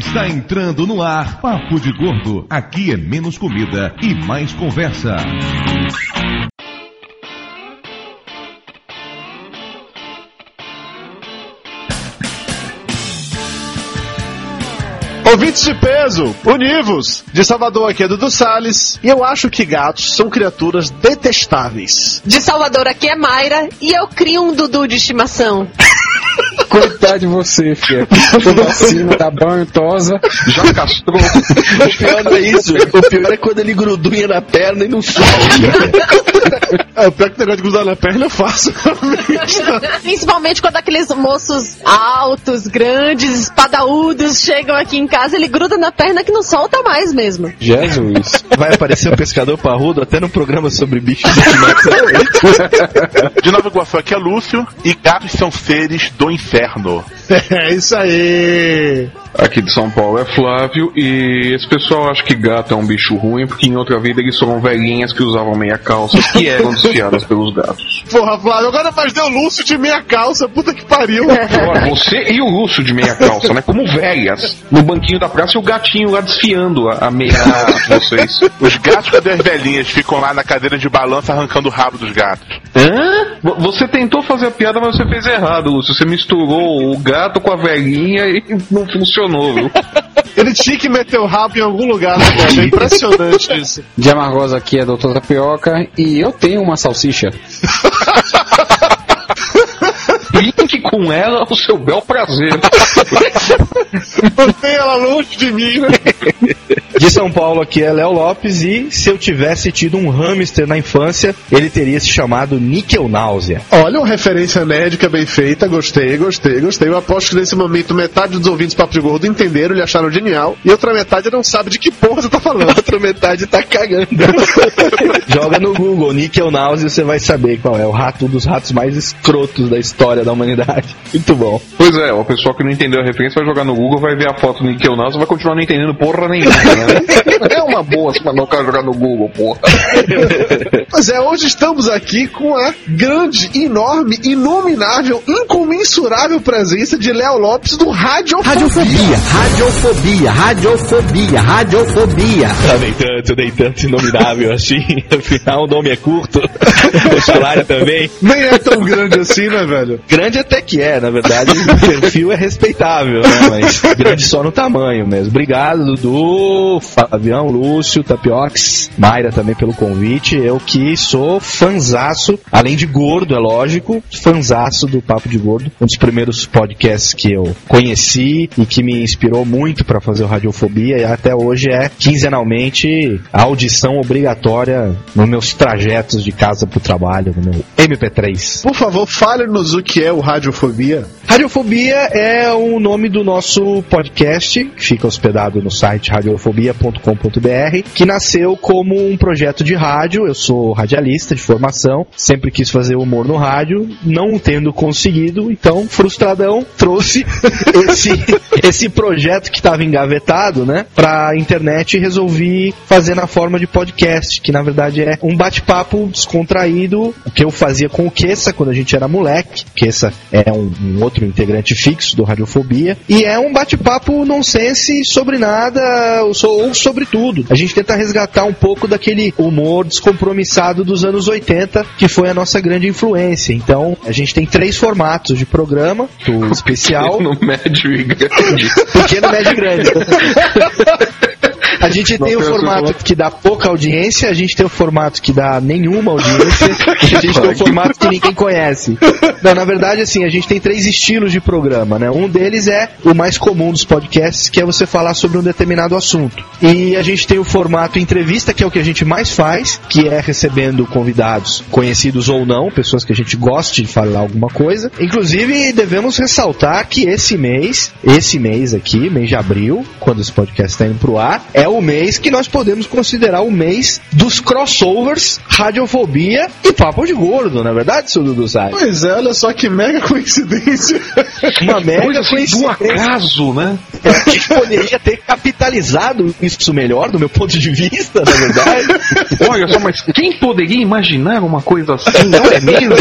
Está entrando no ar Papo de Gordo. Aqui é menos comida e mais conversa. Ouvintes de peso, univos! De Salvador aqui é Dudu Salles, e eu acho que gatos são criaturas detestáveis. De Salvador aqui é Mayra, e eu crio um Dudu de estimação. Coitado de você, filha. Toda vacina, dá banho, tosa. Já castrou. O pior não é isso. O pior é quando ele grudunha na perna e não sobe. É, o pior que o negócio de grudar na perna eu faço. Principalmente quando aqueles moços altos, grandes, espadaúdos chegam aqui em casa, ele gruda na perna que não solta mais mesmo. Jesus. Vai aparecer um pescador parrudo até no programa sobre bichos de. De Nova Iguaçu aqui é Lúcio e gatos são seres do inferno inferno. é isso aí! Aqui de São Paulo é Flávio e esse pessoal acha que gato é um bicho ruim porque em outra vida eles foram velhinhas que usavam meia calça que eram desfiadas pelos gatos. Porra, Flávio, agora mais deu Lúcio de meia calça, puta que pariu! Olha, você e o Lúcio de meia calça, né? Como velhas, no banquinho da praça e o gatinho lá desfiando a, a meia de vocês. Os gatos, cadê as velhinhas? Ficam lá na cadeira de balanço arrancando o rabo dos gatos. Hã? Vo- Você tentou fazer a piada, mas você fez errado, Lúcio. Você misturou o gato com a velhinha e não funcionou, viu? Ele tinha que meter o rabo em algum lugar, né, velho? É impressionante isso. De Amargosa aqui é Doutor Tapioca e eu tenho uma salsicha. Brinque com ela ao seu bel prazer. Mantém ela longe de mim, né? De São Paulo aqui é Léo Lopes e se eu tivesse tido um hamster na infância, ele teria se chamado Níquel Náusea. Olha uma referência médica bem feita, gostei, gostei, gostei. Eu aposto que nesse momento metade dos ouvintes Papo de Gordo entenderam e acharam genial, e outra metade não sabe de que porra você tá falando. outra metade tá cagando. Joga no Google, Níquel Náusea, você vai saber qual é o rato um dos ratos mais escrotos da história da humanidade. Muito bom. Pois é, o pessoal que não entendeu a referência vai jogar no Google, vai ver a foto do Nas e vai continuar não entendendo porra nenhuma, né? É uma boa se mandar o cara jogar no Google, porra. Pois é, hoje estamos aqui com a grande, enorme, inominável, incomensurável presença de Léo Lopes do Radiofobia. Radiofobia, radiofobia, radiofobia, radiofobia. Ah, nem tanto, nem tanto inominável assim. Afinal, o nome é curto. O salário também. Nem é tão grande assim, né, velho? Grande até que é, na verdade, o perfil é respeitável, né? Mas grande só no tamanho mesmo. Obrigado, Dudu, Fabião, Lúcio, Tapiox, Mayra também pelo convite. Eu que sou fanzaço, além de gordo, é lógico, fanzaço do Papo de Gordo. Um dos primeiros podcasts que eu conheci e que me inspirou muito para fazer o Radiofobia e até hoje é quinzenalmente a audição obrigatória nos meus trajetos de casa pro trabalho, no meu MP3. Por favor, fale-nos o que é o Radiofobia. Radiofobia é o nome do nosso podcast, que fica hospedado no site radiofobia.com.br, que nasceu como um projeto de rádio. Eu sou radialista de formação, sempre quis fazer humor no rádio, não tendo conseguido, então, frustradão, trouxe esse, esse projeto que estava engavetado, né, pra internet e resolvi fazer na forma de podcast, que na verdade é um bate-papo descontraído, o que eu fazia com o Kessa quando a gente era moleque. Kessa é um, um outro integrante fixo do Radiofobia. E é um bate-papo nonsense sobre nada ou, so- ou sobre tudo. A gente tenta resgatar um pouco daquele humor descompromissado dos anos 80, que foi a nossa grande influência. Então, a gente tem três formatos de programa, o especial, No médio e grande. pequeno, médio e grande. A gente tem o formato que dá pouca audiência, a gente tem o formato que dá nenhuma audiência, e a gente tem o formato que ninguém conhece. Não, na verdade, assim, a gente tem três estilos de programa, né? Um deles é o mais comum dos podcasts, que é você falar sobre um determinado assunto. E a gente tem o formato entrevista, que é o que a gente mais faz, que é recebendo convidados, conhecidos ou não, pessoas que a gente goste de falar alguma coisa. Inclusive, devemos ressaltar que esse mês, esse mês aqui, mês de abril, quando esse podcast está indo pro ar, é o mês que nós podemos considerar o mês dos crossovers, radiofobia e papo de gordo, na é verdade, seu Dudu Sai? Pois é, olha só que mega coincidência. Uma mega assim, do coincidência. acaso, né? a gente poderia ter capitalizado isso melhor, do meu ponto de vista, na verdade. Olha só, mas quem poderia imaginar uma coisa assim, não é mesmo?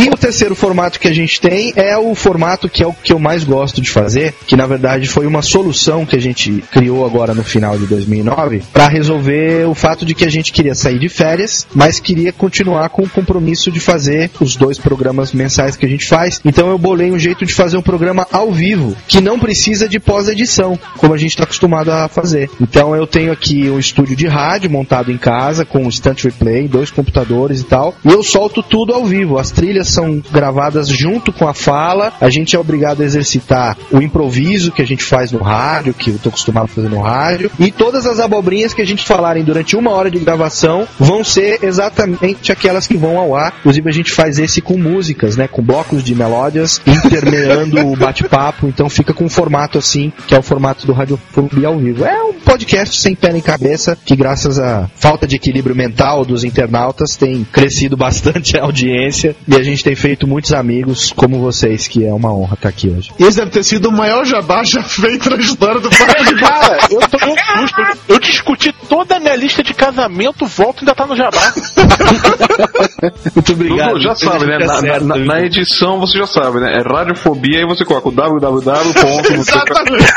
E o terceiro formato que a gente tem é o formato que é o que eu mais gosto de fazer, que na verdade foi uma solução que a gente criou agora no final de 2009 para resolver o fato de que a gente queria sair de férias, mas queria continuar com o compromisso de fazer os dois programas mensais que a gente faz. Então eu bolei um jeito de fazer um programa ao vivo, que não precisa de pós-edição, como a gente está acostumado a fazer. Então eu tenho aqui um estúdio de rádio montado em casa com um instant replay, dois computadores e tal, e eu solto tudo ao vivo. As trilhas são gravadas junto com a fala, a gente é obrigado a exercitar o improviso que a gente faz no rádio, que eu tô acostumado a fazer no rádio, e todas as abobrinhas que a gente falarem durante uma hora de gravação vão ser exatamente aquelas que vão ao ar. Inclusive a gente faz esse com músicas, né, com blocos de melódias intermeando o bate-papo, então fica com um formato assim, que é o formato do Radiofobia ao vivo. É um podcast sem pé nem cabeça, que graças à falta de equilíbrio mental dos internautas tem crescido bastante a audiência e a gente tem feito muitos amigos como vocês, que é uma honra estar aqui hoje. Esse deve ter sido o maior jabá já feito na história do país. Cara, eu tô com susto. Eu discuti toda a minha lista de casamento, volto e ainda tá no jabá. Muito obrigado. Dudu, já sabe, né? Fica Na, certo, na- na edição você já sabe, né? É radiofobia e você coloca o www. Exatamente.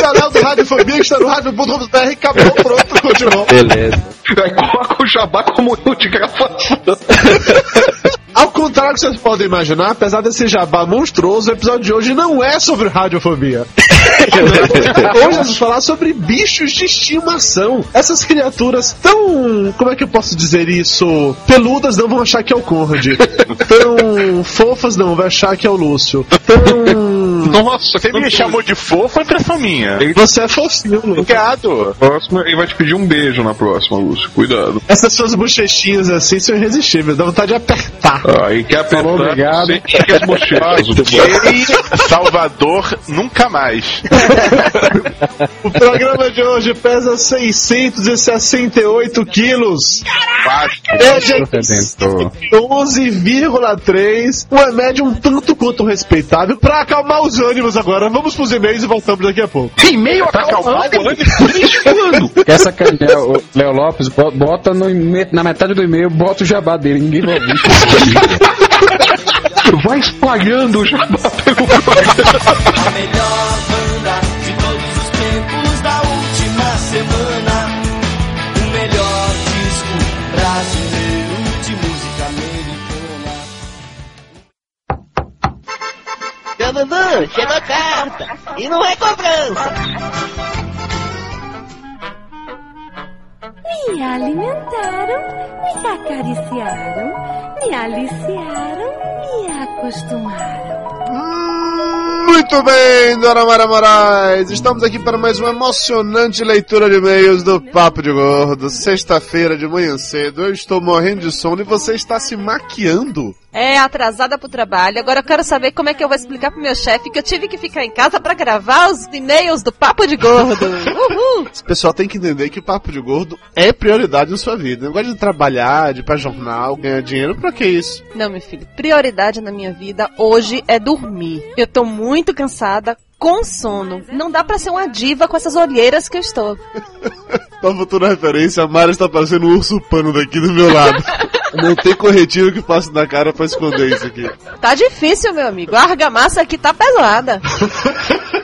Canal do Radiofobia que está no rádio.com.br acabou, pronto, continuou. Beleza. Aí coloca o jabá como eu de gravação. Ao contrário do que vocês podem imaginar, apesar desse jabá monstruoso, o episódio de hoje não é sobre radiofobia. hoje vamos falar sobre bichos de estimação. Essas criaturas tão. Como é que eu posso dizer isso? Peludas não vão achar que é o Conrad. Tão fofas não, vai achar que é o Lúcio. Tão. Nossa, Você me chamou de fofo, é impressão minha. Você é fofinho, Lúcio. Obrigado. Próximo, ele vai te pedir um beijo na próxima, Lúcio. Cuidado. Essas suas bochechinhas assim são irresistíveis, dá vontade de apertar. Ah, e quer apertar Falou, obrigado. que as bochechas. Salvador, nunca mais. O programa de hoje pesa 668 quilos. Média Redentor. 11,3. Uma média um tanto quanto respeitável. Pra acalmar os ânimos agora, vamos pros e-mails e voltamos daqui a pouco. E-mail acalmado. Essa canela, o Léo Lopes, bo- bota no, na metade do e-mail, bota o jabá dele, ninguém vai ouvir. Vai espalhando o jabá pelo A melhor banda de todos os tempos da última semana. O melhor disco brasileiro de música americana. Dudu, chegou a carta. E não é cobrança. Me alimentaram, me acariciaram, me aliciaram, me acostumaram. Muito bem, Dona Mara Moraes. Estamos aqui para mais uma emocionante leitura de e-mails do Papo de Gordo. Sexta-feira de manhã cedo. Eu estou morrendo de sono e você está se maquiando. É, atrasada pro trabalho. Agora eu quero saber como é que eu vou explicar pro meu chefe que eu tive que ficar em casa pra gravar os e-mails do Papo de Gordo. Uhul! Esse pessoal tem que entender que o Papo de Gordo é prioridade na sua vida. Não gosta de trabalhar, de ir pra jornal, ganhar dinheiro. Pra que isso? Não, meu filho, prioridade na minha vida hoje é dormir. Eu tô muito cansada, com sono. Não dá pra ser uma diva com essas olheiras que eu estou. Pra futura referência, a Mara está parecendo um urso pano daqui do meu lado. Não tem corretivo que passe na cara pra esconder isso aqui. Tá difícil, meu amigo. A argamassa aqui tá pesada.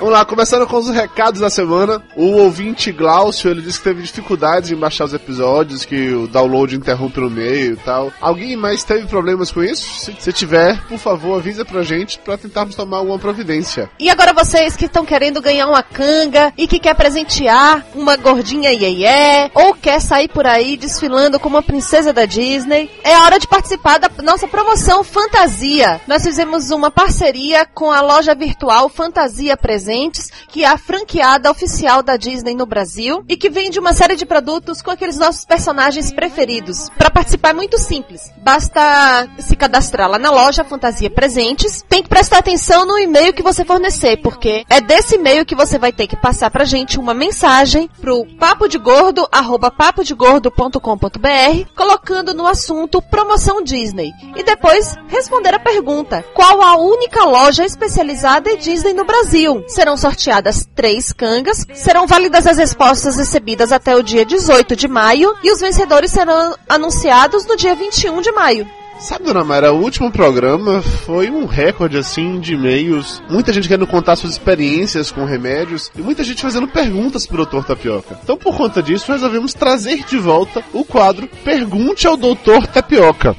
Vamos lá, começando com os recados da semana. O ouvinte Glaucio, ele disse que teve dificuldades em baixar os episódios, que o download interrompe no meio e tal. Alguém mais teve problemas com isso? Se, se tiver, por favor, avisa pra gente pra tentarmos tomar alguma providência. E agora vocês que estão querendo ganhar uma canga e que quer presentear uma gordinha iê ou quer sair por aí desfilando como uma princesa da Disney, é hora de participar da nossa promoção Fantasia. Nós fizemos uma parceria com a loja virtual Fantasia Presentes, que é a franqueada oficial da Disney no Brasil e que vende uma série de produtos com aqueles nossos personagens preferidos. Para participar é muito simples. Basta se cadastrar lá na loja Fantasia Presentes. Prestar atenção no e-mail que você fornecer, porque é desse e-mail que você vai ter que passar pra gente uma mensagem pro papo de gordo, arroba papodegordo.com.br, colocando no assunto promoção Disney. E depois responder a pergunta: qual a única loja especializada em Disney no Brasil? Serão sorteadas três cangas, serão válidas as respostas recebidas até o dia 18 de maio e os vencedores serão anunciados no dia 21 de maio. Sabe, dona Mayra, o último programa foi um recorde, assim, de e-mails. Muita gente querendo contar suas experiências com remédios e muita gente fazendo perguntas pro Dr. Tapioca. Então, por conta disso, resolvemos trazer de volta o quadro Pergunte ao Dr. Tapioca.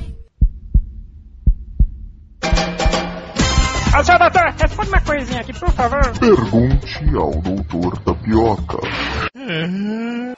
Ô, seu doutor, responde uma coisinha aqui, por favor. Pergunte ao Doutor Tapioca.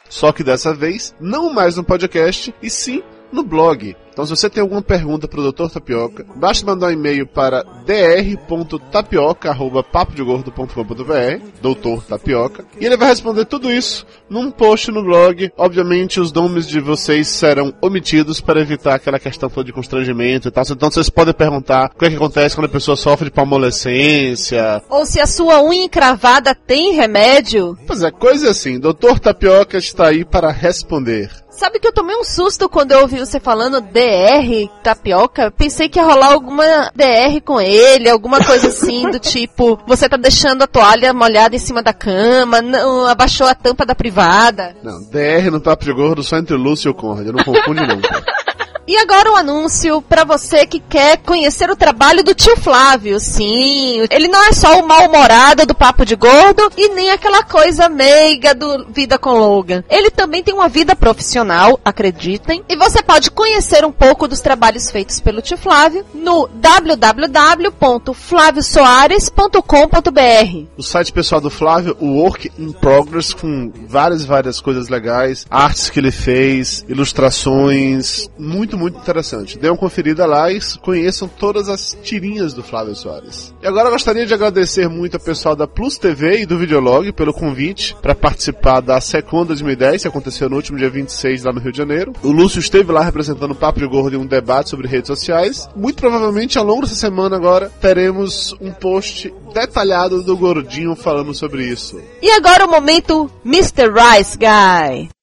Só que dessa vez, não mais no podcast, e sim no blog. Então, se você tem alguma pergunta para o Dr. Tapioca, basta mandar um e-mail para dr.tapioca.papodegordo.com.br, Doutor Tapioca, e ele vai responder tudo isso num post no blog. Obviamente, os nomes de vocês serão omitidos para evitar aquela questão toda de constrangimento e tal. Então, vocês podem perguntar o que, é que acontece quando a pessoa sofre de palmolescência. Ou se a sua unha encravada tem remédio. Pois é, coisa assim. Doutor Tapioca está aí para responder. Sabe que eu tomei um susto quando eu ouvi você falando DR, tapioca? Pensei que ia rolar alguma DR com ele, alguma coisa assim do tipo, você tá deixando a toalha molhada em cima da cama, não abaixou a tampa da privada. Não, DR no Papo de Gordo só entre Lúcio e o Conrad, eu não confunde não. E agora um anúncio para você que quer conhecer o trabalho do tio Flávio. Sim, ele não é só o mal-humorado do Papo de Gordo e nem aquela coisa meiga do Vida com Logan. Ele também tem uma vida profissional, acreditem. E você pode conhecer um pouco dos trabalhos feitos pelo tio Flávio no www.flaviosoares.com.br. O site pessoal do Flávio, o Work in Progress, com várias, várias coisas legais, artes que ele fez, ilustrações, muito, muito interessante. Dê uma conferida lá e conheçam todas as tirinhas do Flávio Soares. E agora gostaria de agradecer muito ao pessoal da Plus TV e do Videolog pelo convite para participar da Secom 2010, que aconteceu no último dia 26 lá no Rio de Janeiro. O Lúcio esteve lá representando o Papo de Gordo em um debate sobre redes sociais. Muito provavelmente ao longo dessa semana agora teremos um post detalhado do Gordinho falando sobre isso. E agora o momento Mr. Rice Guy.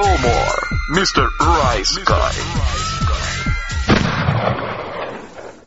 No more, Mr. Rice Guy.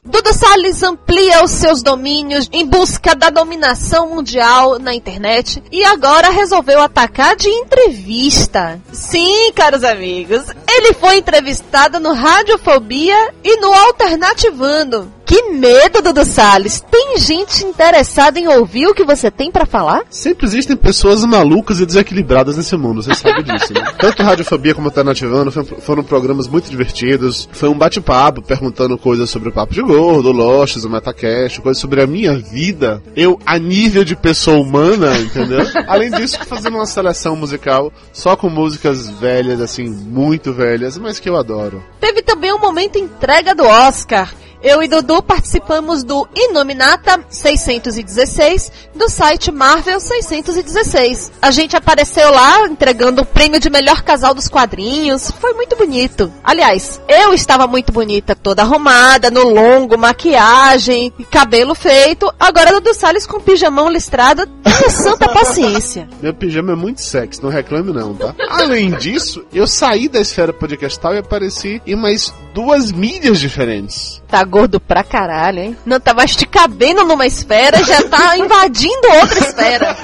Dudu Salles amplia os seus domínios em busca da dominação mundial na internet e agora resolveu atacar de entrevista. Sim, caros amigos, ele foi entrevistado no Radiofobia e no Alternativando. Que medo, Dudu Salles! Tem gente interessada em ouvir o que você tem para falar? Sempre existem pessoas malucas e desequilibradas nesse mundo, você sabe disso, né? Tanto Radiofobia como Alternativando foram programas muito divertidos. Foi um bate-papo perguntando coisas sobre o Papo de Gordo, Lostes, o Metacast, coisas sobre a minha vida. Eu, a nível de pessoa humana, entendeu? Além disso, fazendo uma seleção musical só com músicas velhas, assim, muito velhas, mas que eu adoro. Teve também um momento entrega do Oscar. Eu e Dudu participamos do Inominata 616 do site Marvel 616. A gente apareceu lá entregando o prêmio de melhor casal dos quadrinhos. Foi muito bonito. Aliás, eu estava muito bonita, toda arrumada, no longo, maquiagem, cabelo feito. Agora Dudu Salles com pijamão listrado, tenha santa paciência. Meu pijama é muito sexy, não reclame não, tá? Além disso, eu saí da esfera podcastal e apareci em mais duas mídias diferentes. Tá gordo pra caralho, hein? Não tava te cabendo numa esfera, já tá invadindo outra esfera.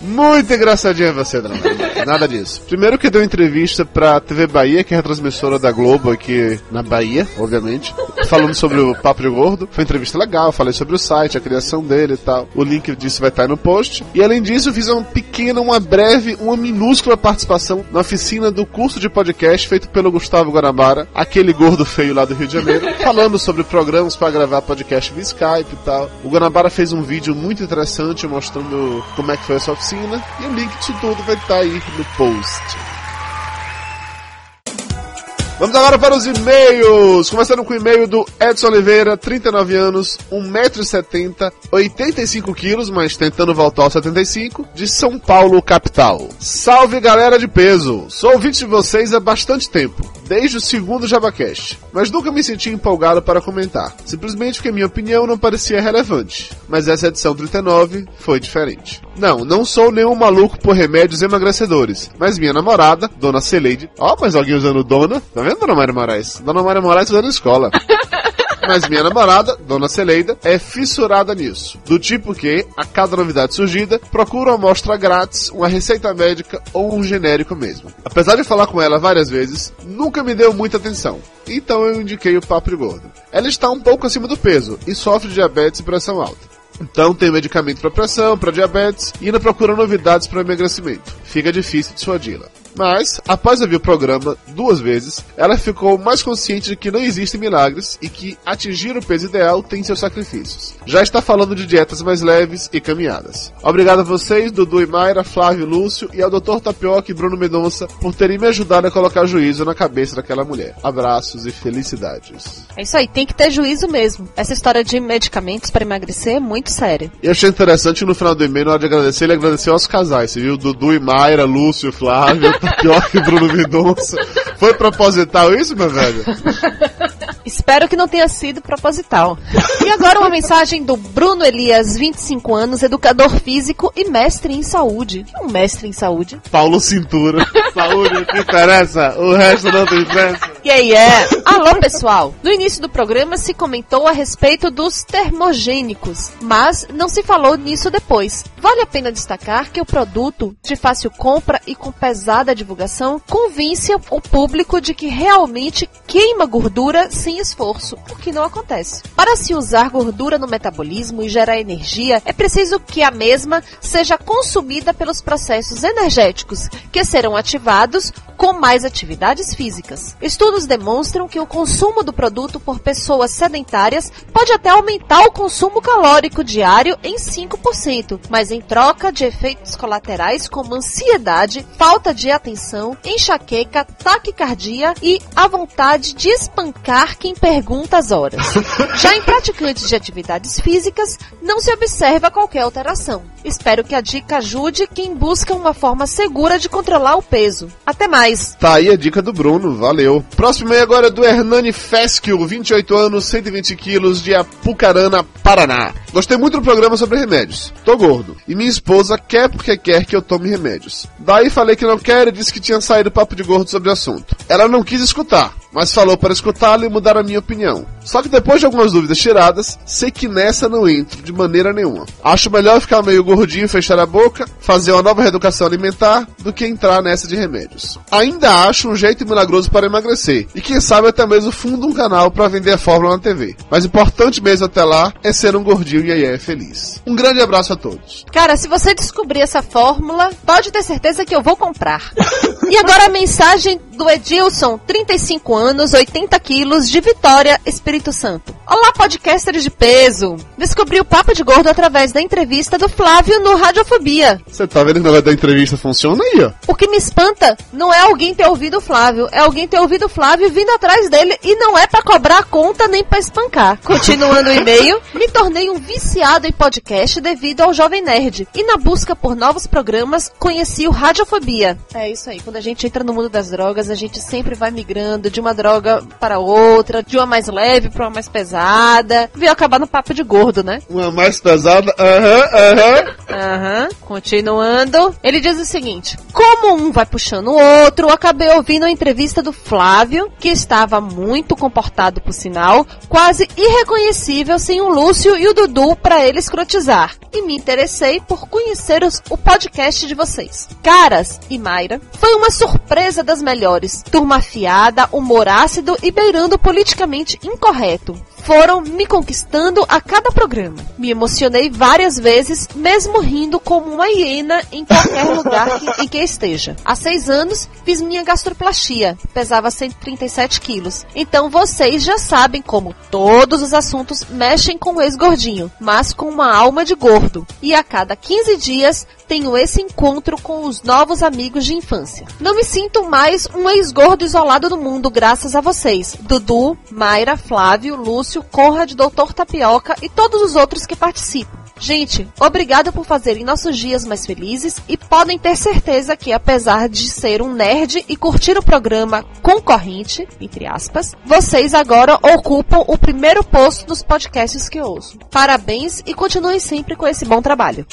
Muito engraçadinha você, Drama. Nada disso. Primeiro que deu entrevista pra TV Bahia, que é a transmissora da Globo aqui na Bahia, obviamente, falando sobre o Papo de Gordo. Foi entrevista legal, falei sobre o site, a criação dele e tal. O link disso vai estar aí no post. E além disso, fiz uma pequena, uma breve, uma minúscula participação na oficina do curso de podcast feito pelo Gustavo Guanabara, aquele gordo feio lá do Rio de Janeiro, falando sobre programas para gravar podcast via Skype e tal. O Guanabara fez um vídeo muito interessante mostrando como é que foi essa oficina e o link disso tudo vai estar aí no post. Vamos agora para os e-mails. Começando com o e-mail do Edson Oliveira, 39 anos, 1,70m, 85 quilos, mas tentando voltar aos 75, de São Paulo, capital. Salve galera de peso! Sou ouvinte de vocês há bastante tempo, desde o segundo Jabacast, mas nunca me senti empolgado para comentar, simplesmente porque minha opinião não parecia relevante. Mas essa edição 39 foi diferente. Não, não sou nenhum maluco por remédios emagrecedores, mas minha namorada, Dona Celeide, ó, mas alguém usando Dona, tá vendo, Dona Maria Moraes? Dona Maria Moraes usando escola. Mas minha namorada, Dona Celeida, é fissurada nisso. Do tipo que, a cada novidade surgida, procura uma amostra grátis, uma receita médica ou um genérico mesmo. Apesar de falar com ela várias vezes, nunca me deu muita atenção. Então eu indiquei o papo gordo. Ela está um pouco acima do peso e sofre de diabetes e pressão alta. Então tem medicamento para pressão, para diabetes e ainda procura novidades para emagrecimento. Fica difícil dissuadi-la. Mas, após ouvir o programa duas vezes, ela ficou mais consciente de que não existem milagres e que atingir o peso ideal tem seus sacrifícios. Já está falando de dietas mais leves e caminhadas. Obrigado a vocês, Dudu e Mayra, Flávio Lúcio e ao Dr. Tapioca e Bruno Mendonça por terem me ajudado a colocar juízo na cabeça daquela mulher. Abraços e felicidades. É isso aí, tem que ter juízo mesmo. Essa história de medicamentos para emagrecer é muito séria. E eu achei interessante que no final do e-mail, na hora de agradecer, ele agradeceu aos casais. Viu? Dudu e Mayra, Lúcio, Flávio, Tapioca e Bruno Mendonça. Foi proposital isso, meu velho? Espero que não tenha sido proposital. E agora uma mensagem do Bruno Elias, 25 anos, educador físico e mestre em saúde. Um mestre em saúde. Paulo Cintura. Saúde, o que interessa? O resto não tem interessa. E aí é? Alô, pessoal! No início do programa se comentou a respeito dos termogênicos, mas não se falou nisso depois. Vale a pena destacar que o produto, de fácil compra e com pesada divulgação, convence o público de que realmente queima gordura sem esforço, o que não acontece. Para se usar gordura no metabolismo e gerar energia, é preciso que a mesma seja consumida pelos processos energéticos, que serão ativados com mais atividades físicas. Estudos demonstram que o consumo do produto por pessoas sedentárias pode até aumentar o consumo calórico diário em 5%, mas em troca de efeitos colaterais como ansiedade, falta de atenção, enxaqueca, taquicardia e a vontade de espancar quem pergunta as horas. Já em praticantes de atividades físicas, não se observa qualquer alteração. Espero que a dica ajude quem busca uma forma segura de controlar o peso. Até mais! Tá aí a dica do Bruno, valeu. Próximo e-mail agora é do Hernani Fesquio, 28 anos, 120 quilos, de Apucarana, Paraná. Gostei muito do programa sobre remédios. Tô gordo. E minha esposa quer porque quer que eu tome remédios. Daí falei que não quer e disse que tinha saído papo de gordo sobre o assunto. Ela não quis escutar, mas falou para escutá-lo e mudar a minha opinião. Só que depois de algumas dúvidas tiradas, sei que nessa não entro de maneira nenhuma. Acho melhor ficar meio gordinho, fechar a boca, fazer uma nova reeducação alimentar, do que entrar nessa de remédios. Ainda acho um jeito milagroso para emagrecer, e quem sabe até mesmo fundo um canal para vender a fórmula na TV. Mas importante mesmo até lá é ser um gordinho e aí é feliz. Um grande abraço a todos. Cara, se você descobrir essa fórmula, pode ter certeza que eu vou comprar. e agora a mensagem do Edilson, 35 anos, 80 quilos, de Vitória, Espírito Santo. Olá, podcasters de peso! Descobri o Papo de Gordo através da entrevista do Flávio no Radiofobia. Você tá vendo que o negócio da entrevista funciona aí, ó? O que me espanta não é alguém ter ouvido o Flávio, é alguém ter ouvido o Flávio vindo atrás dele e não é para cobrar a conta nem para espancar. Continuando o e-mail, me tornei um viciado em podcast devido ao Jovem Nerd e na busca por novos programas conheci o Radiofobia. É isso aí, quando a gente entra no mundo das drogas, a gente sempre vai migrando de uma droga para outra, de uma mais leve para uma mais pesada. Veio acabar no papo de gordo, né? Uma mais pesada, aham, aham. Aham, continuando. Ele diz o seguinte: como um vai puxando o outro, acabei ouvindo a entrevista do Flávio, que estava muito comportado por sinal, quase irreconhecível sem o Lúcio e o Dudu para ele escrotizar. E me interessei por conhecer os- o podcast de vocês. Caras e Mayra, foi uma surpresa das melhores. Turma afiada, humor ácido e beirando politicamente incorreto correto. Foram me conquistando a cada programa. Me emocionei várias vezes, mesmo rindo como uma hiena em qualquer lugar que- em que esteja. Há seis anos, fiz minha gastroplastia. Pesava 137 quilos. Então vocês já sabem como todos os assuntos mexem com o ex-gordinho, mas com uma alma de gordo. E a cada 15 dias, tenho esse encontro com os novos amigos de infância. Não me sinto mais um ex-gordo isolado do mundo graças a vocês. Dudu, Mayra, Flávio, Lúcio, Conrad, Doutor Tapioca e todos os outros que participam. Gente, obrigada por fazerem nossos dias mais felizes e podem ter certeza que, apesar de ser um nerd e curtir o programa concorrente, entre aspas, vocês agora ocupam o primeiro posto nos podcasts que ouço. Parabéns e continuem sempre com esse bom trabalho.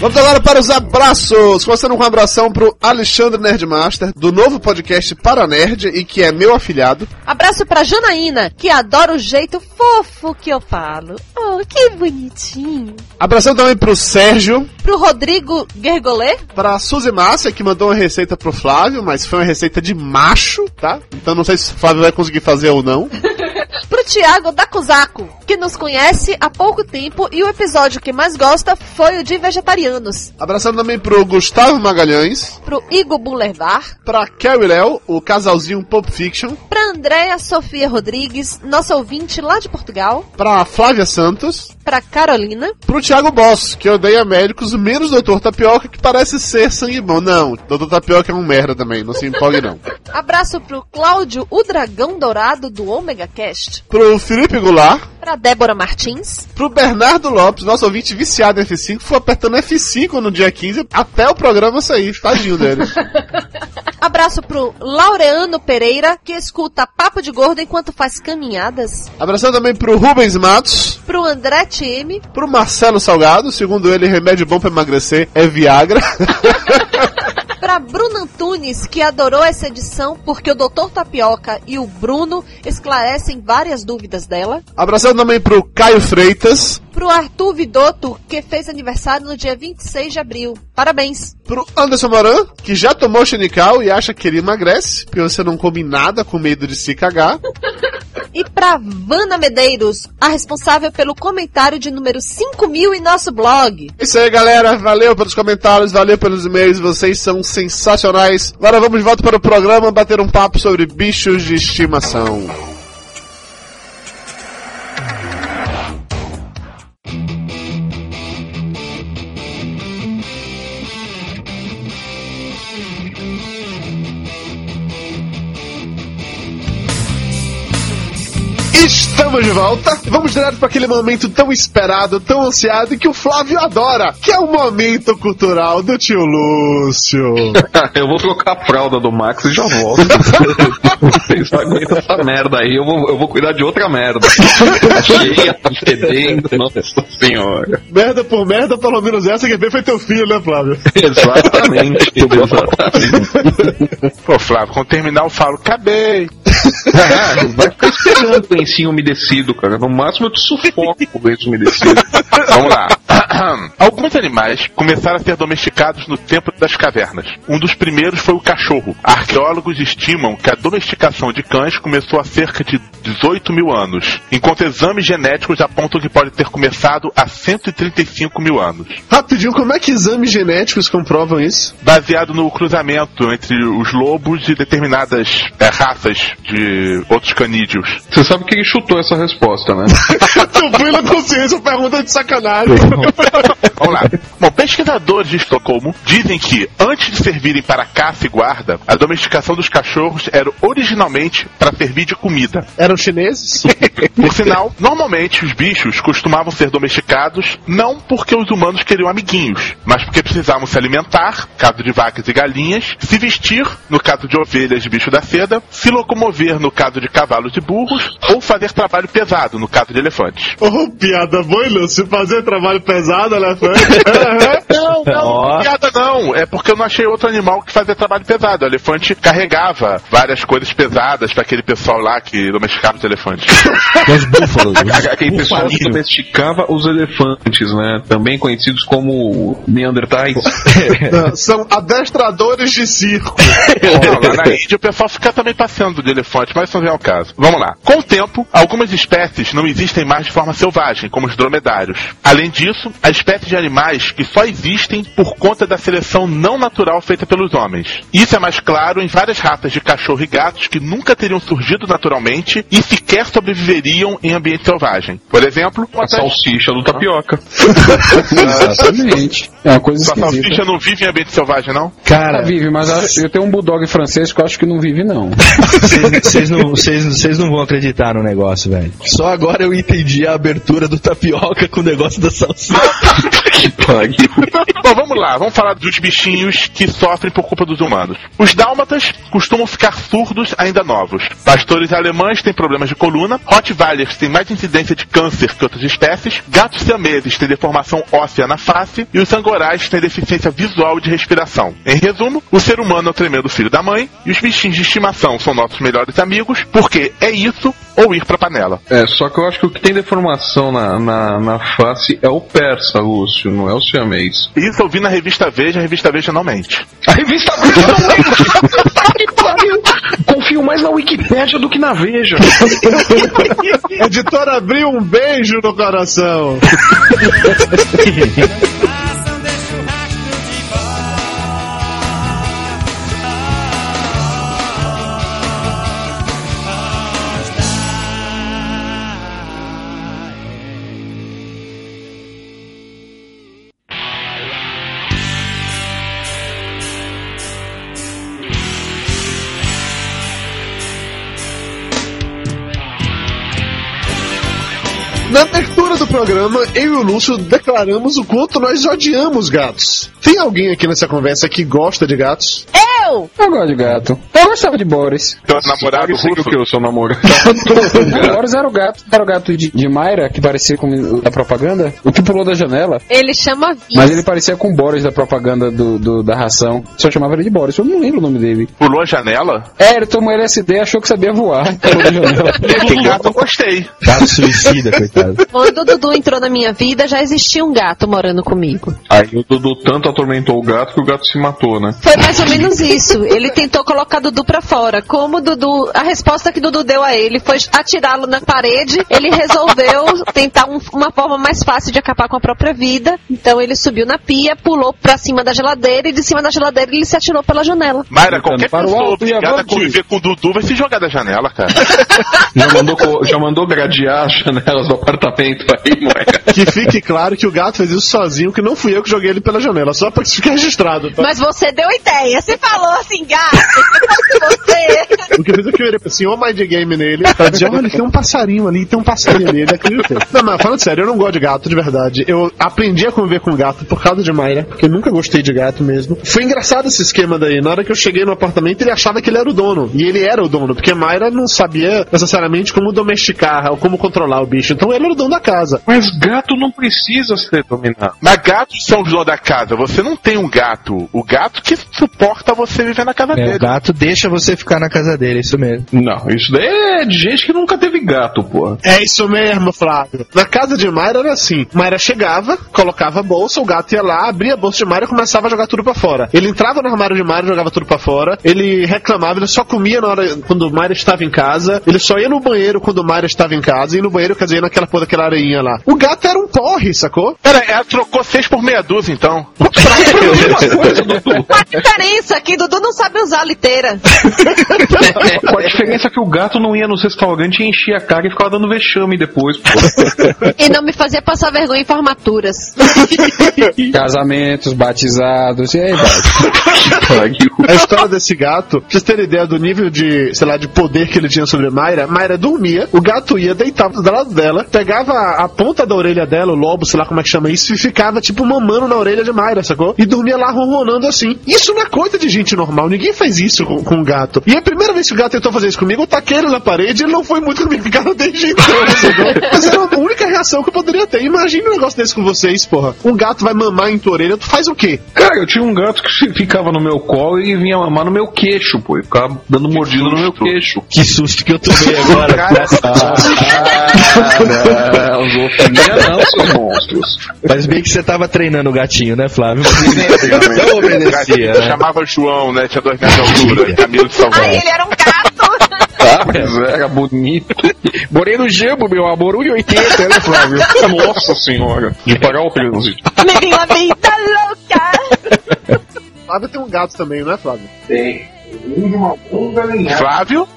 Vamos agora para os abraços. Começando com um abração pro Alexandre Nerdmaster, do novo podcast Para Nerd e que é meu afilhado. Abraço pra Janaína, que adora o jeito fofo que eu falo. Oh, que bonitinho. Abração também pro Sérgio. Pro Rodrigo Gergolê. Pra Suzy Márcia, que mandou uma receita pro Flávio, mas foi uma receita de macho, tá? Então não sei se o Flávio vai conseguir fazer ou não. Pro Thiago Dakuzaku, que nos conhece há pouco tempo e o episódio que mais gosta foi o de vegetarianos. Abração também pro Gustavo Magalhães. Pro Igor Bulervar. Pra Kel e Léo, o casalzinho Pulp Fiction. Pra Andréa Sofia Rodrigues, nossa ouvinte lá de Portugal. Pra Flávia Santos. Pra Carolina. Pro Thiago Boss, que odeia médicos, menos Doutor Tapioca, que parece ser sangue bom. Não, Doutor Tapioca é um merda também, não se empolgue não. Abraço pro Cláudio, o dragão dourado do Omega Cast. Pro Felipe Goulart. Pra Débora Martins. Pro Bernardo Lopes, nosso ouvinte viciado em F5, foi apertando F5 no dia 15 até o programa sair. Tadinho dele. Abraço pro Laureano Pereira, que escuta Papo de Gordo enquanto faz caminhadas. Abração também pro Rubens Matos. Pro André TM. Pro Marcelo Salgado, segundo ele, remédio bom pra emagrecer é Viagra. Pra Bruna Antunes, que adorou essa edição porque o Dr. Tapioca e o Bruno esclarecem várias dúvidas dela. Abração também pro Caio Freitas. Pro Arthur Vidotto, que fez aniversário no dia 26 de abril. Parabéns. Pro Anderson Moran, que já tomou Xenical e acha que ele emagrece, porque você não come nada com medo de se cagar. E pra Vana Medeiros, a responsável pelo comentário de número 5 mil em nosso blog. Isso aí, galera. Valeu pelos comentários, valeu pelos e-mails. Vocês são sensacionais. Agora vamos de volta para o programa bater um papo sobre bichos de estimação. Estamos de volta. Vamos direto para aquele momento tão esperado, tão ansiado e que o Flávio adora, que é o momento cultural do tio Lúcio. eu vou trocar a fralda do Max e já volto. Vocês não aguentam essa merda aí, eu vou, eu vou cuidar de outra merda. Cheia, tá fedendo, nossa senhora. Merda por merda, pelo menos essa que veio foi teu filho, né, Flávio? Exatamente, exatamente. Pô, Flávio, quando terminar eu falo, acabei. É, vai ficar esperando o lencinho umedecido, cara. No máximo eu te sufoco com o umedecido. Vamos lá. Alguns animais começaram a ser domesticados no tempo das cavernas. Um dos primeiros foi o cachorro. Arqueólogos estimam que a domesticação de cães começou há cerca de 18 mil anos, enquanto exames genéticos apontam que pode ter começado há 135 mil anos. Rapidinho, como é que exames genéticos comprovam isso? Baseado no cruzamento entre os lobos e determinadas é, raças de outros canídeos. Você sabe que ele chutou essa resposta, né? tu fui na consciência, pergunta de sacanagem. Vamos lá. Bom, pesquisadores de Estocolmo dizem que, antes de servirem para caça e guarda, a domesticação dos cachorros era originalmente para servir de comida. Eram chineses? Por sinal, normalmente os bichos costumavam ser domesticados não porque os humanos queriam amiguinhos, mas porque precisavam se alimentar, caso de vacas e galinhas, se vestir, no caso de ovelhas e bicho da seda, se locomover, no caso de cavalos e burros, ou fazer trabalho pesado, no caso de elefantes. Oh, piada boa, Lúcio. Fazer trabalho pesado, elefante. Não, não, piada não. É porque eu não achei outro animal que fazia trabalho pesado. O elefante carregava várias coisas pesadas para aquele pessoal lá que domesticava os elefantes. Os búfalos. Aquele pessoal que domesticava os elefantes, né? Também conhecidos como Neandertais. Não, São adestradores de circo. Ó, lá na Índia o pessoal fica também passeando de elefante, mas isso não é o caso. Vamos lá. Com o tempo, algumas espécies não existem mais de forma selvagem, como os dromedários. Além disso, há espécies de animais que só existem por conta da seleção não natural feita pelos homens. Isso é mais claro em várias raças de cachorro e gatos que nunca teriam surgido naturalmente e sequer sobreviveriam em ambiente selvagem. Por exemplo, A salsicha do tapioca. Exatamente. É uma coisa Sua esquisita. salsicha não vive em ambiente selvagem, não? Cara, vive, mas a- eu tenho um bulldog francês que eu acho que não vive, não. Vocês não, não vão acreditar no negócio, velho. Só agora eu entendi a abertura do tapioca com o negócio da salsicha. Bom, vamos lá, vamos falar dos bichinhos que sofrem por culpa dos humanos. Os dálmatas costumam ficar surdos ainda novos. Pastores alemães têm problemas de coluna, Rottweilers têm mais incidência de câncer que outras espécies, gatos siameses têm deformação óssea na face e os angorais têm deficiência visual de respiração. Em resumo, o ser humano é o tremendo filho da mãe e os bichinhos de estimação são nossos melhores amigos, porque é isso ou ir pra panela. É, só que eu acho que o que tem deformação na, na, na face é o persa, Lúcio, não é o siamês. Isso eu vi na revista Veja, a revista Veja não mente. A revista Veja não mente! Que pariu! Confio mais na Wikipédia do que na Veja. Editora abriu um beijo no coração. Na abertura do programa, eu e o Lúcio declaramos o quanto nós odiamos gatos. Tem alguém aqui nessa conversa que gosta de gatos? Eu! Eu gosto de gato. Eu gostava de Boris. Teu namorado russo? que eu sou namorado. Boris era o gato. Era o gato de, de Mayra, que parecia com a propaganda. O que pulou da janela. Ele chama Vince. Mas ele parecia com o Boris da propaganda do, do- da ração. Só chamava ele de Boris. Eu não lembro o nome dele. Pulou a janela? É, ele tomou LSD e achou que sabia voar. Pulou da janela. Que gato eu gostei. Gato suicida, coitado. Quando Dudu entrou na minha vida, já existia um gato morando comigo. Aí o Dudu tanto atormentou o gato que o gato se matou, né? Foi mais ou menos isso. Ele tentou colocar Dudu pra fora. Como Dudu, a resposta que Dudu deu a ele foi atirá-lo na parede, ele resolveu tentar um- uma forma mais fácil de acabar com a própria vida. Então ele subiu na pia, pulou pra cima da geladeira e de cima da geladeira ele se atirou pela janela. Mayra, qualquer para o pessoa alto obrigada a conviver com o Dudu vai se jogar da janela, cara. Já mandou, já mandou gradear as janelas do apartamento aí, moleque. Que fique claro que o gato fez isso sozinho, que não fui eu que joguei ele pela janela, só pra que isso fique registrado, tá? Mas você deu ideia. Você falou assim, gato. Você. O que eu fiz é que eu olhei assim, ó mind game nele, pra dizer, olha, tem um passarinho ali, tem um passarinho ali, ele acreditou. Não, mas falando sério, eu não gosto de gato, de verdade. Eu aprendi a conviver com gato por causa de Mayra, porque eu nunca gostei de gato mesmo. Foi engraçado esse esquema daí. Na hora que eu cheguei no apartamento, ele achava que ele era o dono. E ele era o dono, porque Mayra não sabia necessariamente como domesticar ou como controlar o bicho. Então ele era o dono da casa. Mas gato não precisa ser dominado. Mas gatos são os donos da casa. Você não tem um gato. O gato que suporta você viver na casa É, dele. o gato deixa você ficar na casa dele, isso mesmo. Não, isso daí é de gente que nunca teve gato, pô. É isso mesmo, Flávio. Na casa de Mayra era assim: Mayra chegava, colocava a bolsa, o gato ia lá, abria a bolsa de Mayra e começava a jogar tudo pra fora. Ele entrava no armário de Mayra e jogava tudo pra fora. Ele reclamava, ele só comia na hora quando Mayra estava em casa. Ele só ia no banheiro quando Mayra estava em casa. E no banheiro, quer dizer, naquela porra daquela areinha lá. O gato era um porre, sacou? Pera, ela trocou seis por meia dúzia, então. Qual a diferença? Que Dudu não sabe usar a liteira. A diferença que o gato não ia nos restaurantes e enchia a cara e ficava dando vexame depois, pô. E não me fazia passar vergonha em formaturas. Casamentos, batizados, e aí. A história desse gato, pra vocês terem ideia do nível de, sei lá, de poder que ele tinha sobre Mayra, Mayra dormia, o gato ia, deitava do lado dela, pegava a, a ponta da orelha dela, o lobo, sei lá como é que chama isso, e ficava tipo mamando na orelha de Mayra, sacou? E dormia lá ronronando assim. Isso não é coisa de gente normal, ninguém faz isso com, com o gato. E a primeira vez que o gato tentou fazer isso comigo, eu taquei ele na parede e ele não foi muito comigo, cara, desde então, sacou? Mas era a única reação que eu poderia ter. Imagina um negócio desse com vocês, porra. Um gato vai mamar em tua orelha, tu faz o quê? Cara, eu tinha um gato que ficava no meu colo e vinha mamar no meu queixo, pô. E ficava dando mordida no meu queixo. Que susto que eu tomei agora. Ah, não, zoofilia não, seus monstros. Mas bem que você tava treinando o gatinho, né, Flávio? Não obedecia, né? Chamava João, né? Tinha dois metros de altura. Camilo de Salvador. Ai, ele era um gato. Ah, mas era bonito. Morei no Jambo, meu amor, 1,80, né, Flávio? Nossa senhora. De pagar o trânsito. Living la vida louca. Flávio tem um gato também, não é, Flávio? Tem. Flávio?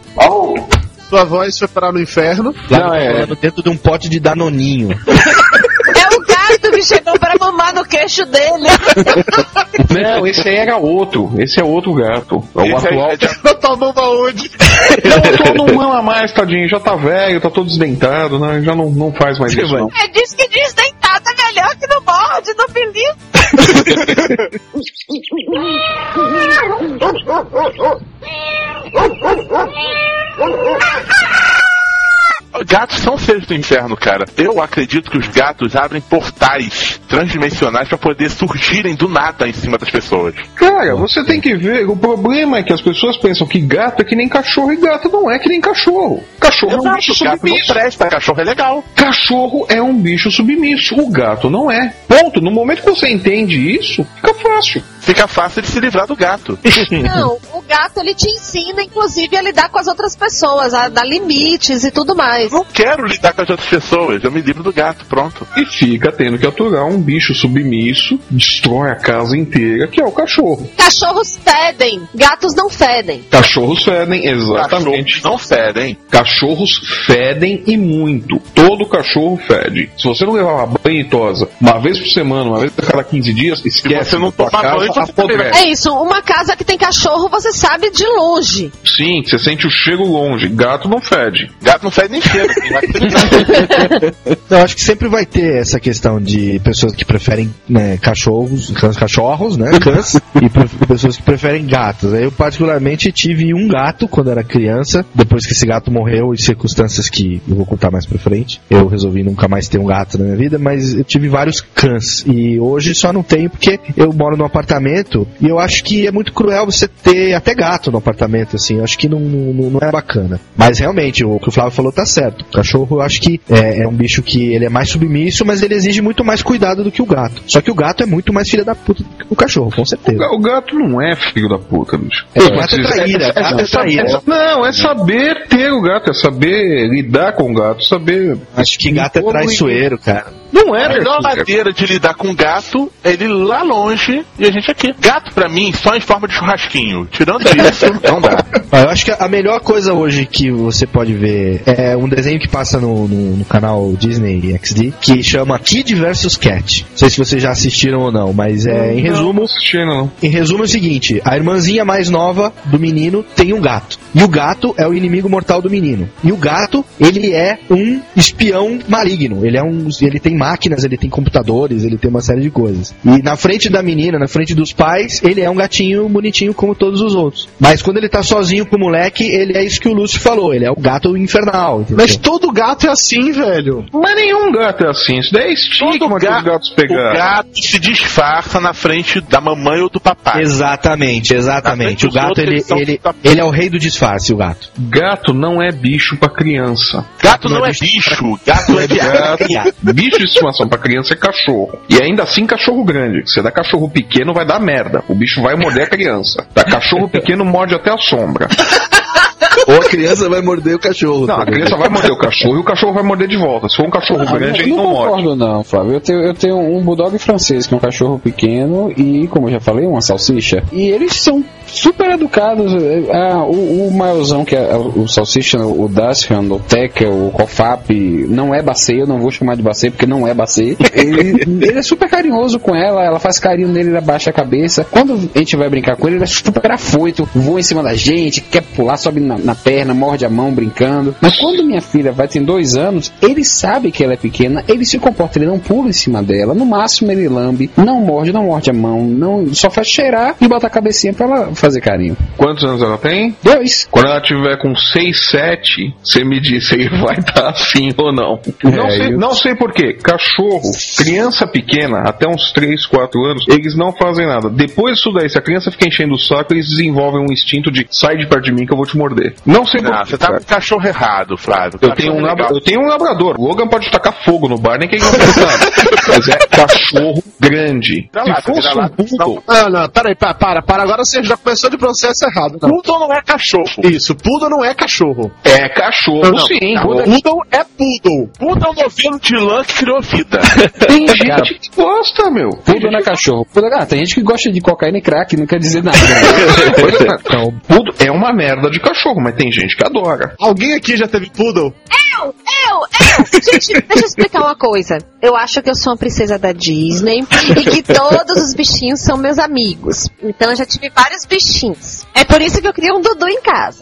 Sua voz foi parar no inferno. Não, é. Dentro de um pote de danoninho. É o gato que chegou pra mamar no queixo dele. Não, esse aí era outro. Esse é outro gato. É o Esse atual. é de- Eu tô mão aonde? Não, não mama mais, tadinho. Já tá velho, tá todo desdentado, né? Já não, não faz mais isso, não. É diz que desdentado é melhor que no morde, no feliz. Gatos são seres do inferno, cara. Eu acredito que os gatos abrem portais transdimensionais pra poder surgirem do nada em cima das pessoas. Cara, você tem que ver. O problema é que as pessoas pensam que gato é que nem cachorro e gato não é que nem cachorro. Cachorro é um bicho Exato, gato não submisso. presta, cachorro é legal. Cachorro é um bicho submisso. O gato não é. Ponto. No momento que você entende isso, fica fácil. Fica fácil de se livrar do gato. Não, o gato ele te ensina, inclusive, a lidar com as outras pessoas, a dar limites e tudo mais. Não quero lidar com as outras pessoas, eu me livro do gato, pronto. E fica tendo que aturar um bicho submisso, destrói a casa inteira, que é o cachorro. Cachorros fedem, gatos não fedem. Cachorros fedem, exatamente. Cachorros não fedem. Cachorros fedem e muito. Todo cachorro fede. Se você não levar uma banho e tosa uma vez por semana, uma vez a cada 15 dias, esquece você não tomar banho, você apodrece. É isso, uma casa que tem cachorro você sabe de longe. Sim, você sente o cheiro longe. Gato não fede. Gato não fede nem cheiro. Eu acho que sempre vai ter essa questão de pessoas que preferem né, cachorros, cães, cachorros, né? Cães, e pessoas que preferem gatos. Eu, particularmente, tive um gato quando era criança. Depois que esse gato morreu, em circunstâncias que eu vou contar mais pra frente, eu resolvi nunca mais ter um gato na minha vida, mas eu tive vários cães. E hoje só não tenho porque eu moro num apartamento e eu acho que é muito cruel você ter até gato no apartamento, assim. Eu acho que não, não, não é bacana. Mas realmente, o que o Flávio falou tá certo. O cachorro, eu acho que é, é um bicho que ele é mais submisso, mas ele exige muito mais cuidado do que o gato. Só que o gato é muito mais filha da puta do que o cachorro, com certeza. O gato não é filho da puta, bicho. É, o gato é traíra, gato é traíra. é- não, é saber ter o gato, é saber lidar com o gato, saber. Acho que gato é traiçoeiro, cara. Não é, A melhor maneira de lidar com gato é ele lá longe e a gente aqui. Gato, pra mim, só em forma de churrasquinho. Tirando isso, não dá. Ah, Eu acho que a melhor coisa hoje que você pode ver é um desenho que passa no, no- no canal Disney XD que chama Kid vs Cat. Não sei se vocês já assistiram ou não, mas é em resumo. não. Em resumo é o seguinte: a irmãzinha mais nova do menino tem um gato. E o gato é o inimigo mortal do menino. E o gato, ele é um espião maligno. Ele é um. Ele tem máquinas, ele tem computadores, ele tem uma série de coisas. E na frente da menina, na frente dos pais, ele é um gatinho bonitinho como todos os outros. Mas quando ele tá sozinho com o moleque, ele é isso que o Lúcio falou. Ele é o gato infernal. entendeu? Mas todo gato é assim, velho. Mas nenhum gato é assim. Isso daí é estigma que os gatos O pegaram. gato se disfarça na frente da mamãe ou do papai. Exatamente, exatamente. O gato, ele, ele, ele é o rei do disfarce, o gato. Gato não é bicho pra criança. Gato não é bicho, gato é viado. Gato, bicho de estimação pra criança é cachorro. E ainda assim cachorro grande. Se dá cachorro pequeno vai dar merda. O bicho vai morder a criança. Dá cachorro pequeno morde até a sombra. Ou a criança vai morder o cachorro. Não, a criança vai morder o cachorro e o cachorro vai morder de volta. Se for um cachorro Não, grande, não, ele não não morde. concordo não, Flávio. Eu tenho, eu tenho um bulldog francês, que é um cachorro pequeno, e, como eu já falei, uma salsicha. E eles são super educados. Ah, o, o que é o, o salsicha, o Dacian, o Teca, o Cofap, não é bacia, eu não vou chamar de bacia porque não é bacia. Ele, ele é super carinhoso com ela, ela faz carinho nele, ele abaixa a cabeça. Quando a gente vai brincar com ele, ele é super afoito, voa em cima da gente, quer pular, sobe na, na perna, morde a mão brincando. Mas quando minha filha vai ter dois anos, ele sabe que ela é pequena, ele se comporta, ele não pula em cima dela, no máximo ele lambe, não morde, não morde a mão, não só faz cheirar e bota a cabecinha pra ela fazer carinho. Quantos anos ela tem? Dois. Quando ela tiver com 6, 7, você me diz se ele vai estar assim ou não. não, É, sei, eu- não sei porquê. Cachorro, criança pequena, até uns 3, 4 anos, eles não fazem nada. Depois disso daí, se a criança fica enchendo o saco, eles desenvolvem um instinto de sai de perto de mim que eu vou te morder. Não sei Não, porquê. você tá com cachorro errado, Flávio. Eu tenho, um labra- eu tenho um labrador. O Logan pode tacar fogo no bar, nem que ele não. Mas é cachorro grande. Vira Se lá, fosse um lá, poodle, Não, não, peraí, para, para, para. Agora vocês já começou de processo errado. Não. Poodle não é cachorro. Isso, poodle não é cachorro. É cachorro, Não, sim. Poodle é poodle. Poodle é um novelo de lã que criou vida. Tem gente Cara, que gosta, meu. Poodle não é cachorro. Poodle, ah, tem gente que gosta de cocaína e crack, não quer dizer nada. Pois é, Então, poodle é uma merda de cachorro, mas tem gente que adora. Alguém aqui já teve poodle? Eu, eu, eu! Gente, deixa eu explicar uma coisa. Eu acho que eu sou uma princesa da Disney e que todos os bichinhos são meus amigos. Então eu já tive vários bichinhos. É por isso que eu queria um Dudu em casa.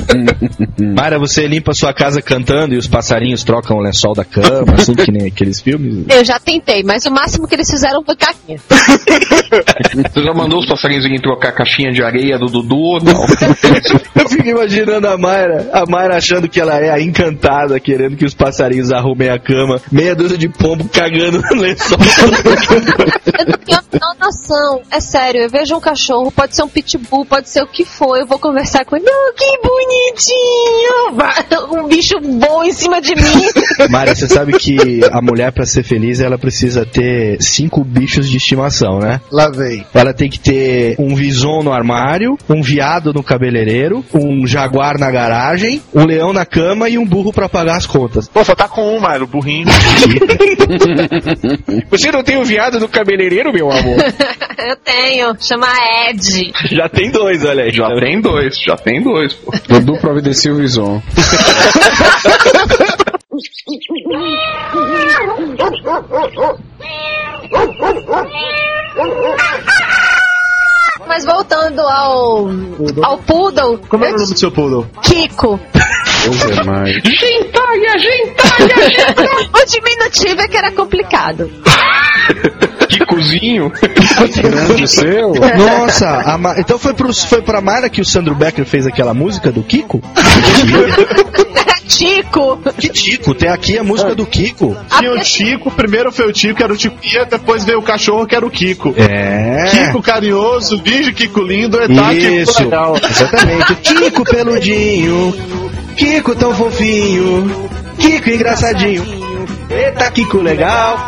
Mara, você limpa sua casa cantando e os passarinhos trocam o lençol da cama, assim que nem aqueles filmes? Eu já tentei, mas o máximo que eles fizeram foi caquinha. Você já mandou os passarinhos irem trocar a caixinha de areia do Dudu? Não. Eu fico imaginando a Mayra, a Mayra achando que ela é a encantada, querendo que os passarinhos arrumem a cama, meia dúzia de pombo cagando no lençol. Eu não tenho a menor noção. É sério, eu vejo um cachorro, pode ser um pitbull, pode ser o que for, eu vou conversar com ele. Oh, que bonitinho! Um bicho bom em cima de mim. Mayra, você sabe que a mulher, pra ser feliz, ela precisa ter cinco bichos de estimação, né? Lá vem. Ela tem que ter um vison no armário, um viado no cabeleireiro, um jaguar na garagem, um leão na cama e um burro pra pagar as contas. Pô, só tá com um, Mário, o burrinho. Você não tem o viado no cabeleireiro, meu amor? Eu tenho, chama Ed. Já tem dois, olha aí. Já tem dois, já tem dois, pô. Dudu providencia o Vison. Mas voltando ao, ao Poodle, Como é o nome do seu poodle? Kiko. Deus é mais. Gentalha, gentalha, gentalha. O diminutivo é que era complicado. Que cozinho. Grande seu. Nossa, a Ma- então foi, pro, foi pra Mayra que o Sandro Becker fez aquela música do Kiko? Tico. Que Tico? Tem aqui a música do Kiko. Tinha o Tico, primeiro foi o Tico, que era o Tipia, depois veio o cachorro, que era o Kiko. É. Kiko carinhoso, Vige Kiko lindo, Etá Kiko Isso, legal. exatamente. Kiko peludinho, Kiko tão fofinho, Kiko engraçadinho, eita Kiko legal,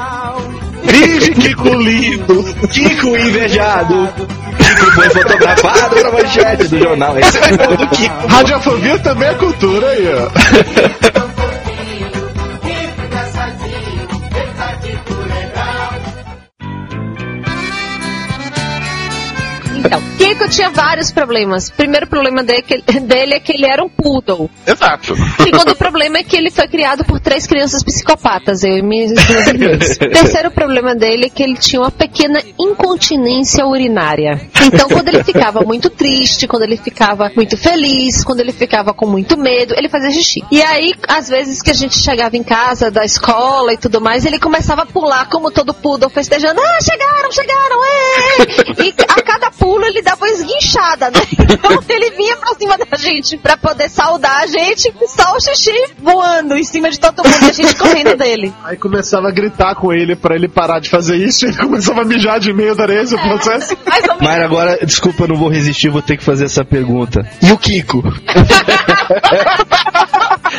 Vige Kiko lindo. Kiko invejado, Kiko foi fotografado pra manchete do jornal. Esse é o do Kiko. Radiofobia também é cultura aí, ó. Então, Kiko tinha vários problemas. O primeiro problema dele, é que ele- era um poodle. Exato. O segundo problema é que ele foi criado por três crianças psicopatas, eu e minhas irmãs. Terceiro problema dele é que ele tinha uma pequena incontinência urinária. Então, quando ele ficava muito triste, quando ele ficava muito feliz, quando ele ficava com muito medo, ele fazia xixi. E aí, às vezes que a gente chegava em casa da escola e tudo mais, ele começava a pular como todo poodle festejando. Ah, chegaram, chegaram, é! E a cada pulo ele dava uma esguinchada, né? Então ele vinha pra cima da gente pra poder saudar a gente, só o xixi voando em cima de todo mundo e a gente correndo dele. Aí começava a gritar com ele pra ele parar de fazer isso, e ele começava a mijar de meio da areia, esse processo. Mas agora, desculpa, eu não vou resistir, vou ter que fazer essa pergunta. E o Kiko?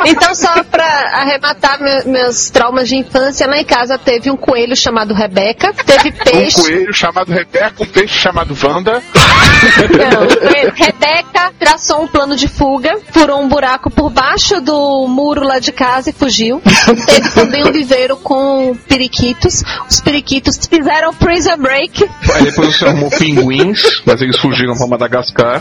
Então, só pra arrematar me- meus traumas de infância, lá em casa teve um coelho chamado Rebeca, teve Um peixe. coelho chamado Rebeca, um peixe chamado Wanda. Não, Re- Rebeca traçou um plano de fuga, furou um buraco por baixo do muro lá de casa e fugiu. Teve também um viveiro com periquitos. Os periquitos fizeram prison break. Aí depois você arrumou pinguins, mas eles fugiram pra Madagascar.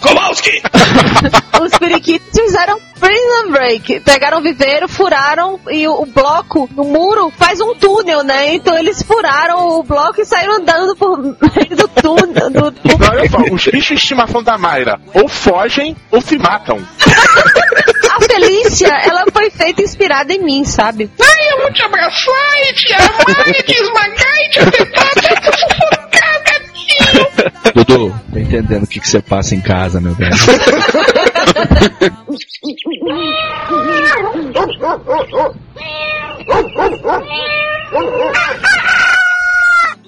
Kowalski! Os periquitos fizeram prison break. Pegaram o viveiro, furaram e o, o bloco no muro faz um túnel, né? Então eles furaram o bloco e saíram andando por meio do túnel. Do, do- Não, olha só, os bichos de estimação da Mayra ou fogem ou se matam. A Felícia, ela foi feita inspirada em mim, sabe? Ai, eu vou te abraçar e te amar e te esmagar e te afetar, te sufocar, gatinho. Dudu, tô entendendo o que, que você passa em casa, meu velho. Ha ha ha!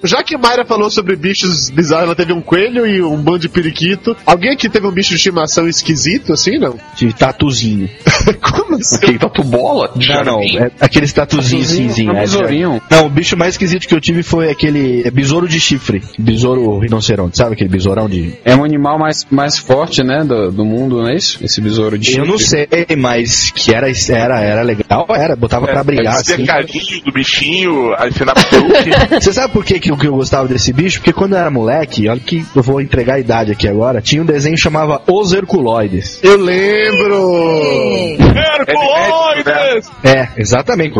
Já que Mayra falou sobre bichos bizarros, ela teve um coelho e um bando de periquito. Alguém aqui teve um bicho de estimação esquisito, assim, não? De tatuzinho. Como Que tatu bola? Não, não, é aqueles tatuzinhos Tatuzinho, cinzinho. um é, besourinho. Não, o bicho mais esquisito que eu tive foi aquele é, besouro de chifre. Besouro rinoceronte, sabe aquele besourão de. É um animal mais, mais forte, né, do, do mundo, não é isso? Esse besouro de Eu não sei, mas que era, era, era legal, era, botava pra brilhar Fazer assim. carinho do bichinho, aí você na. Você sabe por que, que, eu- que eu gostava desse bicho? Porque quando eu era moleque, olha que eu vou entregar a idade aqui agora, tinha um desenho que chamava Os Herculoides. Eu lembro! Herculoides! É, exatamente.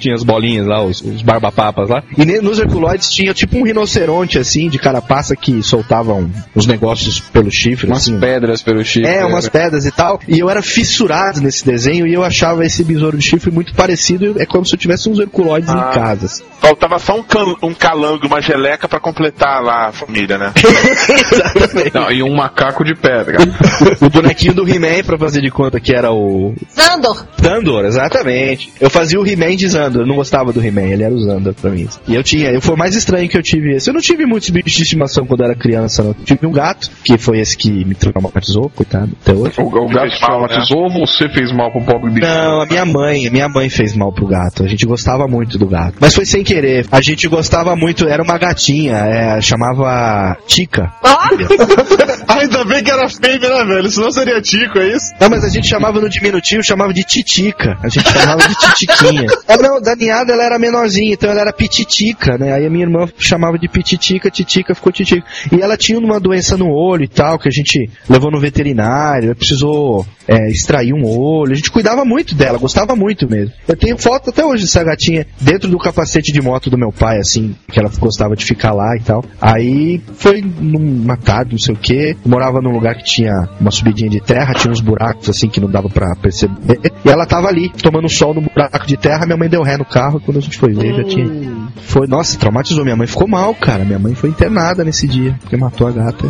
Tinha as bolinhas lá, os, os barbapapas lá. E nos Herculoides tinha tipo um rinoceronte, assim, de carapaça que soltavam os negócios pelo chifre, Umas assim. pedras pelo chifre. É, umas pedras e tal. E eu era fissurado nesse desenho e eu achava esse besouro de chifre muito parecido. É como se eu tivesse uns Herculoides Ah. em casa. assim. Faltava só um, cal- um calango, uma geleca pra completar lá a família, né? Não, e um macaco de pedra. o bonequinho do He-Man pra fazer de conta que era o Zandor. Zandor, exatamente. Eu fazia o He-Man de Zandor, eu não gostava do He-Man, ele era o Zandor pra mim. E eu tinha, eu foi o mais estranho que eu tive esse. Eu não tive muitos bichos de estimação quando eu era criança, não. Eu tive um gato, que foi esse que me traumatizou, coitado, até hoje. O, o gato te traumatizou ou você fez mal pro pobre bicho? Não, a minha mãe, a minha mãe fez mal pro gato. A gente gostava muito do gato. Mas foi sem querer. A gente gostava muito, era uma gatinha, é, chamava Tica. Ainda bem que era fêmea, né, velho? Senão seria Tico, é isso? Não, mas a gente chamava no diminutivo, chamava de Titica. A gente chamava de Titiquinha. Ah, não, da ninhada ela era menorzinha, então ela era Pititica, né? Aí a minha irmã chamava de Pititica, Titica ficou Titica. E ela tinha uma doença no olho e tal, que a gente levou no veterinário, precisou é, extrair um olho. A gente cuidava muito dela, gostava muito mesmo. Eu tenho foto até hoje dessa gatinha dentro do capacete de moto do meu pai, assim, que ela gostava de ficar lá e tal. Aí foi numa tarde, não sei o que, morava num lugar que tinha uma subidinha de terra, tinha uns buracos assim que não dava pra perceber. E ela tava ali, tomando sol no buraco de terra, minha mãe deu ré no carro e quando a gente foi ver já tinha. Foi, nossa, traumatizou. Minha mãe ficou mal, cara. Minha mãe foi internada nesse dia, porque matou a gata.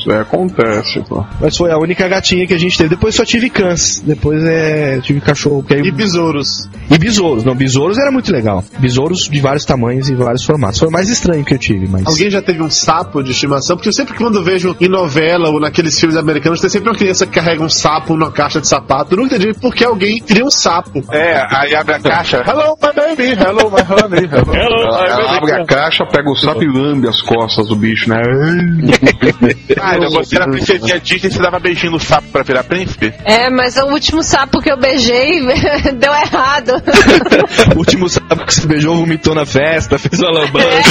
Isso aí acontece, pô. Mas foi a única gatinha que a gente teve. Depois só tive cães. Depois é. Tive cachorro. Que aí... E besouros. E besouros. Não, besouros era muito legal. Besouros de vários tamanhos e vários formatos. Foi o mais estranho que eu tive, mas. Alguém já teve um sapo de estimação? Porque eu sempre que quando eu vejo em novela ou naqueles filmes americanos, tem sempre uma criança que carrega um sapo numa caixa de sapato. Eu nunca entendi por que alguém cria um sapo. É, aí abre a caixa. Hello, my baby. Hello, my honey. Hello, Ela, ela abre a caixa, pega o sapo e lambe as costas do bicho, né? Ah, então você era princesinha Disney e você dava beijinho no sapo pra virar príncipe? É, mas o último sapo que eu beijei deu errado. o último sapo que você beijou vomitou na festa, fez uma lambança.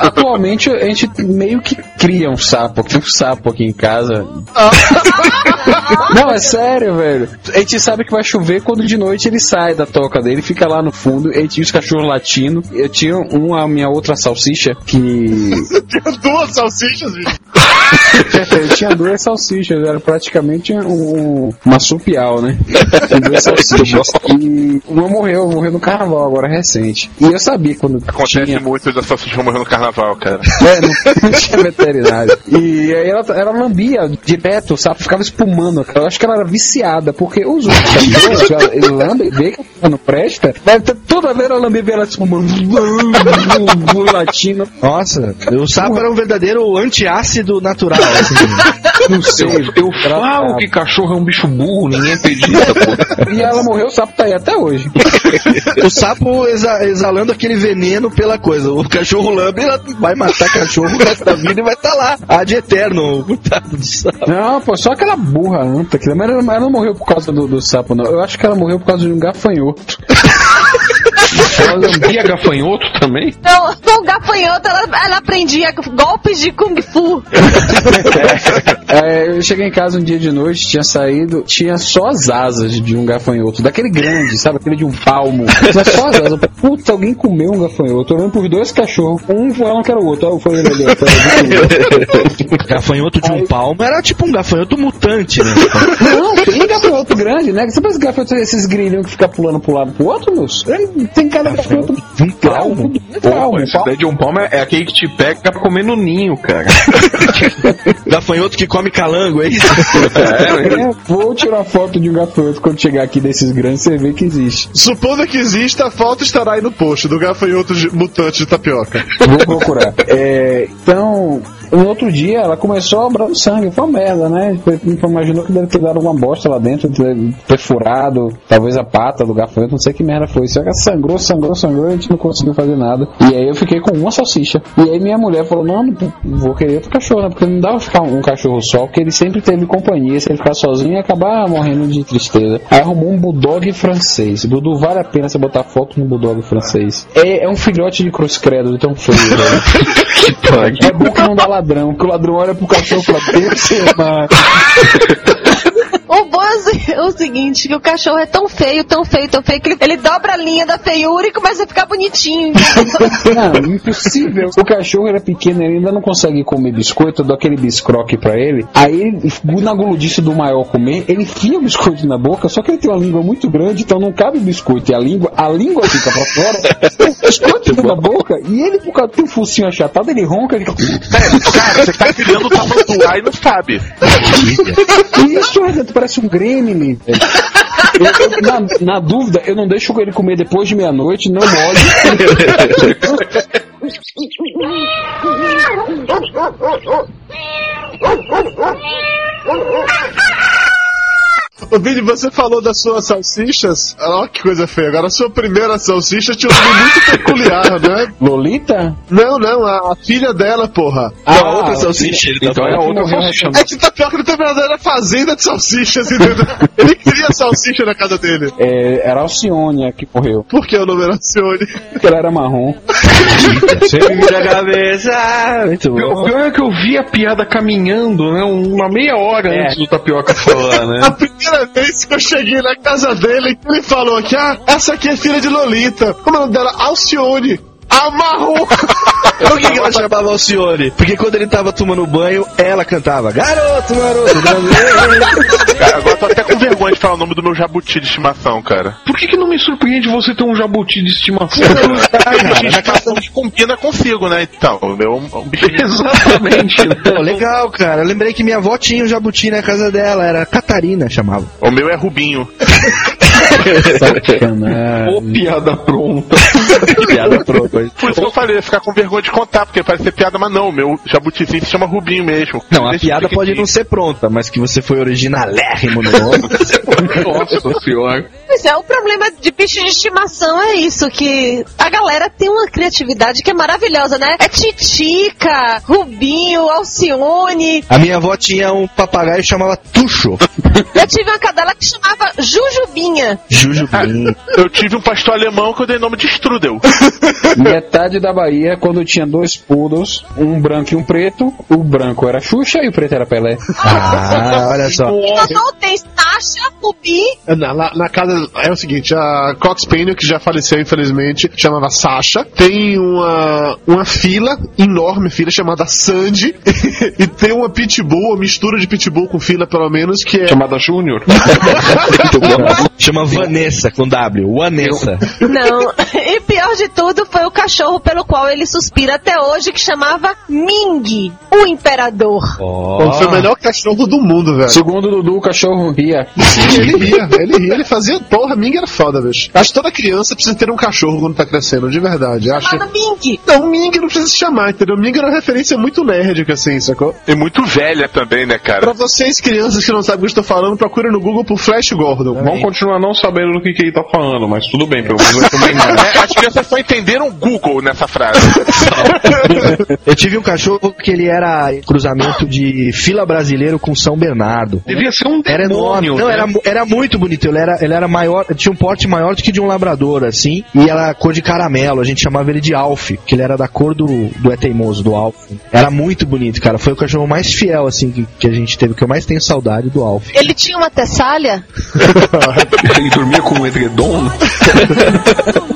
Atualmente a gente meio que cria um sapo, tem um sapo aqui em casa. Não, é sério, velho. A gente sabe que vai chover quando de noite ele sai da toca dele, fica lá no fundo, e tinha os cachorros latindo. Eu tinha uma minha outra salsicha que. Tinha duas salsichas, bicho. Eu tinha duas salsichas, era praticamente um, uma supial, né? Com duas salsichas. E uma morreu, morreu no carnaval agora recente. E eu sabia quando Acontece tinha. muito da salsicha morrendo no carnaval, cara. É, não, não tinha veterinário. E aí ela, ela lambia direto, sabe? Ficava espumando. Eu acho que ela era viciada, porque os outros cachorros, ela- ele lambe, vê que a não presta, mas toda vez ela lambia e vê ela espumando, latindo. Nossa, o sapo era um verdadeiro antiácido natural. Assim. Não sei. Eu falo que cachorro é um bicho burro, ninguém acredita, pô. E ela morreu, o sapo tá aí até hoje. o sapo exa- exalando aquele veneno pela coisa. O cachorro lambe, ela vai matar cachorro o resto da vida e vai estar lá. Ad eterno, coitado do sapo. Não, pô, só aquela burra anta, que mas ela, ela não morreu por causa do, do sapo, não. Eu acho que ela morreu por causa de um gafanhoto. Ela lambia gafanhoto também? Então, com o gafanhoto, ela, ela aprendia golpes de Kung Fu. É, eu cheguei em casa um dia de noite, tinha saído, tinha só as asas de um gafanhoto, daquele grande, sabe? Aquele de um palmo. Tinha só as asas. Puta, alguém comeu um gafanhoto. Eu olhando por dois cachorros. Um falando que era o outro. Aí foi ele ali. Gafanhoto de um palmo era tipo um gafanhoto mutante, né? Não, tem gafanhoto grande, né? Você pensa que gafanhoto esses grilinhos que ficam pulando pro lado pro outro, moço? Tem cada gafanhoto de um palmo. Pô, esse daí de um palmo é, é aquele que te pega pra comer no ninho, cara. Gafanhoto que come calango, é isso? É, vou tirar foto de um gafanhoto quando chegar aqui desses grandes, você vê que existe. Supondo que exista, a foto estará aí no post do gafanhoto de- mutante de tapioca. Vou procurar. É, então, No outro dia ela começou a obrar sangue, foi uma merda, né? Foi- Imaginou que deve ter dado alguma bosta lá dentro, ter perfurado, talvez a pata do gafanhoto, não sei que merda foi. Só que ela sangrou, sangrou, sangrou e a gente não conseguiu fazer nada. E aí eu fiquei com uma salsicha. E aí minha mulher falou: Não, não vou querer outro cachorro, né? Porque não dava pra ficar um cachorro só, porque ele sempre teve companhia. Se ele ficar sozinho, ia acabar morrendo de tristeza. Aí arrumou um bulldog francês. Dudu, vale a pena você botar foto no bulldog francês. É, é um filhote de cruz credo, de tão feio, velho. É bom que não dá ladrão, porque o ladrão olha pro cachorro e fala: mano. O bom é o se- o seguinte, que o cachorro é tão feio, tão feio, tão feio, que ele, ele dobra a linha da feiura e começa a ficar bonitinho. Não, impossível. O cachorro era pequeno, ele ainda não consegue comer biscoito, eu dou aquele biscroque pra ele. Aí, ele, na guludice do maior comer, ele enfia o biscoito na boca, só que ele tem uma língua muito grande, então não cabe o biscoito. E a língua, a língua fica pra fora, o biscoito fica na boca, e ele, por causa um focinho achatado, ele ronca, ele Cara, você tá criando o tamanduá e não sabe. Isso, Renato, parece um gremlin. velho. Eu- eu- na, na dúvida, eu não deixo ele comer depois de meia-noite, não molho. Ô, Vini, você falou das suas salsichas. Ó, que coisa feia. Agora, a sua primeira salsicha tinha um nome muito peculiar, né? Lolita? Não, não, a, a filha dela, porra. Ah, a outra salsicha, ele tá Então é falando. outra salsicha. É que Tapioca não tem verdadeira fazenda de salsichas, entendeu? Ele queria salsicha na casa dele. É, era a Alcione que morreu. Por que o nome era Alcione? Porque ela era marrom. Sempre vira a cabeça. Muito O bom. pior é que eu vi a piada caminhando, né? Uma meia hora É. antes do Tapioca falar, né? A primeira vez que eu cheguei na casa dele, ele falou que, ah, essa aqui é filha de Lolita. Como é o nome dela? Alcione. Amarrou! Por que, que ela chamava Alcione? Porque quando ele tava tomando banho, ela cantava Garoto, garoto, garoto. Cara, agora eu tô até com vergonha de falar o nome do meu jabuti de estimação, cara. Por que, que não me surpreende você ter um jabuti de estimação? Jabuti de estimação que combina consigo, né? Então, o meu é um bichinho. Exatamente. né? Pô, legal, cara. Eu lembrei que minha avó tinha um jabuti na casa dela, era Catarina, chamava. O meu é Rubinho. Sacanagem. Ô, piada pronta. Piada pronta. Por isso que eu falei, ia ficar com vergonha de contar, porque parece ser piada, mas não, o meu jabutizinho se chama Rubinho mesmo. Não, a piada pode não ser pronta, mas que você foi originalérrimo no nome. Nossa senhora. Pois é, o problema de bicho de estimação é isso, que a galera tem uma criatividade que é maravilhosa, né? É Titica, Rubinho, Alcione. A minha avó tinha um papagaio que chamava Tuxo. Eu tive uma cadela que chamava Jujubinha. Jujubim. Eu tive um pastor alemão que eu dei nome de Strudel. Metade da Bahia, quando tinha dois poodles, um branco e um preto, o branco era Xuxa e o preto era Pelé. Ah, olha só. Então tem Sasha, Rubi. Na, na- na casa é o seguinte, a Cox Payne, que já faleceu infelizmente, chamava Sasha. Tem uma, uma fila, enorme fila, chamada Sandy. e tem uma pitbull, uma mistura de pitbull com fila pelo menos, que é... Chamada Júnior. Chama Vanessa com W. Vanessa. Não, e pior de tudo foi o cachorro pelo qual ele suspira até hoje, que chamava Ming, o imperador. Pô, Foi o melhor cachorro do mundo, velho. Segundo o Dudu, o cachorro ria. Sim, ele ria, ele ria, ele fazia. Porra, Ming era foda, bicho. Acho que toda criança precisa ter um cachorro quando tá crescendo, de verdade. Acho. Chamado Ming. Não, Ming não precisa se chamar, entendeu? Ming era uma referência muito nerd, assim, sacou? E muito velha também, né, cara? Pra vocês, crianças que não sabem o que eu estou falando, procurem no Google por Flash Gordon. Vão continuar não sabendo do que, que ele tá falando, mas tudo bem, pelo menos vai também mais. É, as crianças só entenderam Google nessa frase. Eu tive um cachorro que ele era cruzamento de fila brasileiro com São Bernardo. Devia ser um Era enorme. demônio. Não, né? era, era muito bonito. Ele era, ele era maior, tinha um porte maior do que de um labrador, assim. E era cor de caramelo. A gente chamava ele de Alf, que ele era da cor do, do É Teimoso, do Alf. Era muito bonito, cara. Foi o cachorro mais fiel, assim, que, que a gente teve, que eu mais tenho saudade do Alf. Ele tinha uma tessalha? Ele dormia com um edredom.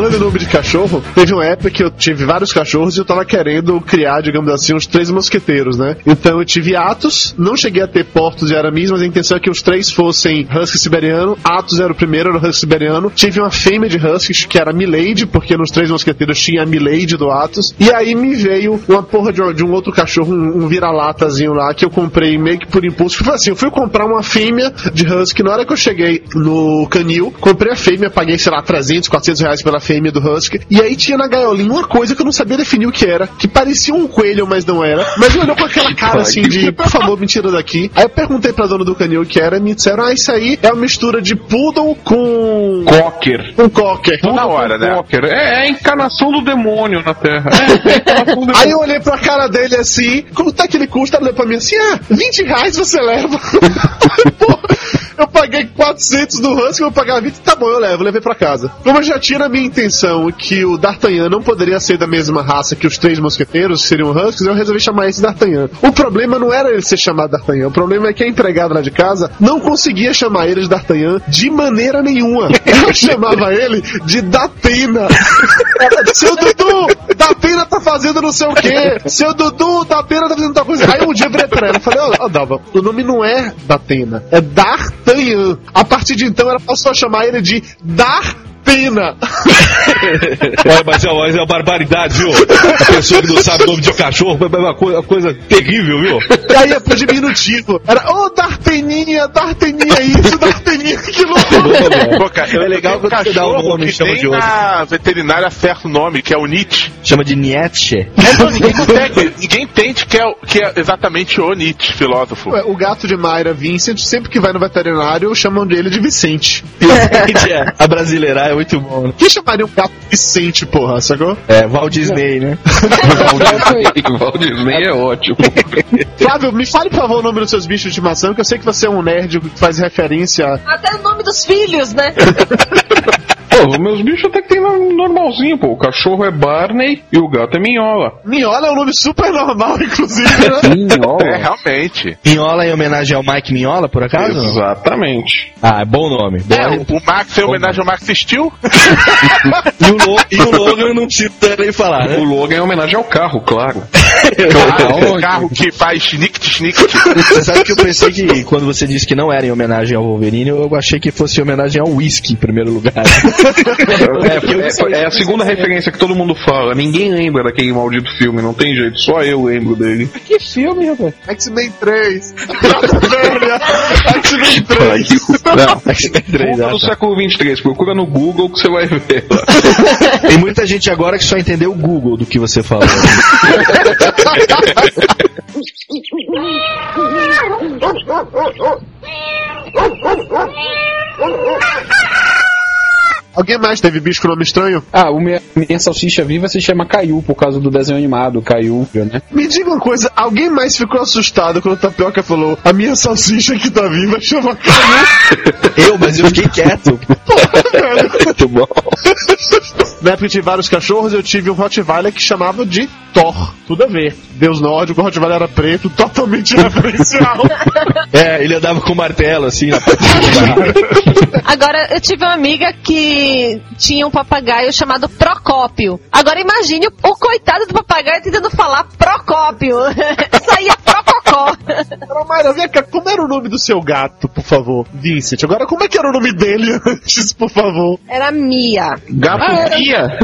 Falando em nome de cachorro, teve uma época que eu tive vários cachorros e eu tava querendo criar, digamos assim, uns três mosqueteiros, né? Então eu tive Atos, não cheguei a ter Portos e Aramis, mas a intenção é que os três fossem Husky siberiano. Atos era o primeiro, era o Husky siberiano. Tive uma fêmea de Huskies que era Milady, porque nos três mosqueteiros tinha a Milady do Atos. E aí me veio uma porra de, de um outro cachorro, um, um vira-latazinho lá, que eu comprei meio que por impulso. Foi assim, eu fui comprar uma fêmea de Husky. Na hora que eu cheguei no canil, comprei a fêmea, paguei, sei lá, 300, 400 reais pela fêmea do Husky. E aí tinha na gaiolinha uma coisa que eu não sabia definir o que era, que parecia um coelho, mas não era. Mas olhou com aquela cara assim de, por favor, me tira daqui. Aí eu perguntei pra dona do canil o que era, e me disseram, ah, isso aí é uma mistura de poodle com... Cocker. Com cocker. Na hora, né? Cocker. É, é a encarnação do demônio na Terra. É, é do. Aí eu olhei pra cara dele assim, quanto é que ele custa? Ele olhou pra mim assim, ah, 20 reais você leva. Pô, eu paguei 400 do Husky, eu vou pagar 20, tá bom, eu levo, levei pra casa. Como eu já tinha na minha intenção que o D'Artagnan não poderia ser da mesma raça que os três mosqueteiros, que seriam Huskies, eu resolvi chamar esse D'Artagnan. O problema não era ele ser chamado D'Artagnan, o problema é que a empregada lá de casa não conseguia chamar ele de D'Artagnan de maneira nenhuma. Ela chamava ele de Datena. Seu Dudu, Datena tá fazendo não sei o quê. Seu Dudu, Datena tá fazendo tal coisa. Aí um dia eu virei pra ela e falei, ó, Dalva, o nome não é Datena, é D'Artagnan. A partir de então ela passou a chamar ele de Dartena. Olha, mas é, mas é uma barbaridade, viu? A pessoa que não sabe o nome de um cachorro é uma coisa, uma coisa terrível, viu? E aí é pro diminutivo. Era, ô, Darteninha, Darteninha isso, Darteninha aquilo. Pô, cara, É legal quando você dá um cachorro nome e que chama de outro. na veterinária acerta o nome, que é o Nietzsche. Chama de Nietzsche. É, não, ninguém consegue, ninguém entende que é, que é exatamente o Nietzsche, filósofo. Ué, O gato de Mayra, Vincent, sempre que vai no veterinário, chamam dele de Vicente. É, a brasileirar é muito bom, né? Quem chamaria um gato Vicente, porra, sacou? É, Walt Disney, né? O Walt Disney é ótimo. Flávio, me fale, por favor, o nome dos seus bichos de estimação, que eu sei que você é um nerd que faz referência. Até o nome dos filhos, né? Pô, os meus bichos até que tem normalzinho, pô. O cachorro é Barney e o gato é Minhola. Minhola é um nome super normal, inclusive, né? É, realmente. Minhola em homenagem ao Mike Minhola, por acaso? Exatamente. Ah, é bom nome. É, Bom- o, o Max é homenagem ao Max Steel. E, o Lo- e o Logan não precisa nem falar, O né? logo é homenagem ao carro, claro. Ah, o carro que faz snicket snicket. Você sabe que eu pensei que quando você disse que não era em homenagem ao Wolverine, eu achei que fosse em homenagem ao whisky em primeiro lugar. É, porque é, é a segunda referência que todo mundo fala. Ninguém lembra daquele maldito filme, não tem jeito. Só eu lembro dele. que filme, rapaz? X-Men 3. Velha. X-Men 3. Não, X-Men 3, Fuga ah, do tá. século 23, procura no Google que você vai ver. Tem muita gente agora que só entendeu o Google do que você falou. Alguém mais teve bicho com nome estranho? Ah, o minha, minha salsicha viva se chama Caiu, por causa do desenho animado, Caiu, né? Me diga uma coisa, alguém mais ficou assustado quando o Tapioca falou a minha salsicha que tá viva chama Caiu? eu, mas eu fiquei quieto. Muito bom. Na época eu tive vários cachorros, eu tive um Rottweiler que chamava de Thor. Tudo a ver. Deus nórdico, o Rottweiler era preto, totalmente referencial. É, ele andava com martelo, assim, na Agora, eu tive uma amiga que tinha um papagaio chamado Procópio. Agora imagine o, o coitado do papagaio tentando falar Procópio. Saía Prococó. Agora, Mayra, vem cá, como era o nome do seu gato, por favor? Vincent. Agora, como é que era o nome dele antes, por favor? Era Mia. Gato guia.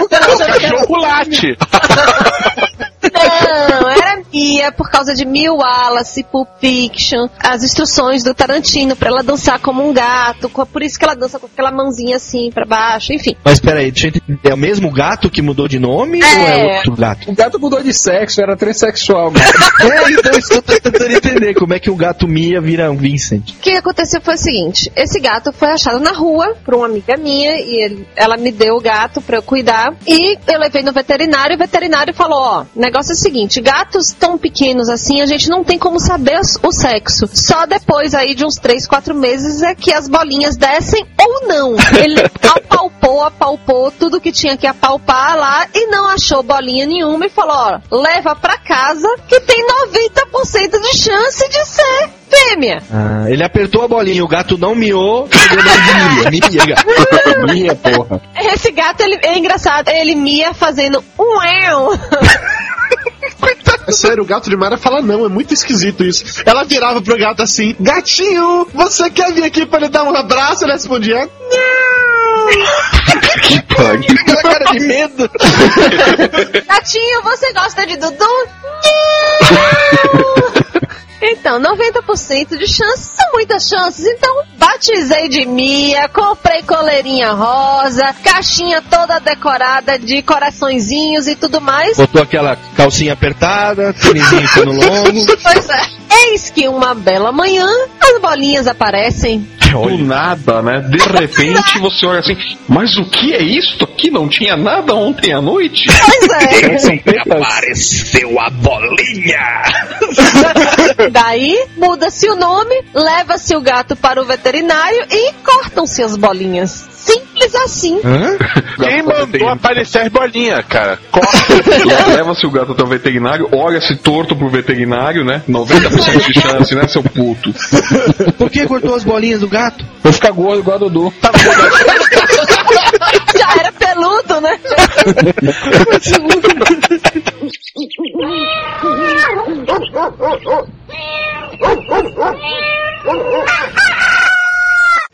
O cachorro late. Não, era Mia por causa de Mil Wallace, Pulp Fiction, as instruções do Tarantino pra ela dançar como um gato, por isso que ela dança com aquela mãozinha assim pra baixo, enfim. Mas peraí, deixa eu entender. É o mesmo gato que mudou de nome ou é outro gato? O gato mudou de sexo, era transexual. É, então isso eu tô tentando entender. Como é que o gato Mia vira um Vincent? O que aconteceu foi o seguinte: esse gato foi achado na rua por uma amiga minha e ele- ela me deu o gato pra eu cuidar. E eu levei no veterinário. E o veterinário falou: Ó, o negócio é o seguinte: gatos tão pequenos assim, a gente não tem como saber o sexo. Só depois aí de uns 3, 4 meses é que as bolinhas descem ou não. Ele apalpou, apalpou tudo que tinha que apalpar lá e não achou bolinha nenhuma e falou: Ó, leva pra casa que tem 90% de chance de ser fêmea. Ah, ele apertou a bolinha, o gato não miou, Mia. Mia, gato. Mia, porra. Esse gato, ele, é engraçado. Ele mia fazendo um eu. É sério, o gato de Mara fala não, é muito esquisito isso. Ela virava pro gato assim: Gatinho, você quer vir aqui pra ele dar um abraço? Ele respondia: Que pariu. Aquela cara de medo. Gatinho, você gosta de Dudu? Então, 90% de chances são muitas chances. Então, batizei de Mia, comprei coleirinha rosa, caixinha toda decorada de coraçõezinhos e tudo mais. Botou aquela calcinha apertada, tênisinho longo. Pois é. Eis que uma bela manhã, as bolinhas aparecem. Do nada, né? De repente você olha assim, mas o que é isso aqui? Não tinha nada ontem à noite? Pois é. Apareceu a bolinha! Daí, muda-se o nome, leva-se o gato para o veterinário e cortam-se as bolinhas. Simples assim. Quem mandou aparecer as bolinhas, cara? Leva-se o gato até o veterinário, olha-se torto pro veterinário, né? 90% de chance, né, seu puto? Por que cortou as bolinhas do gato? Vou ficar gordo igual a Dudu. Já era peludo, né?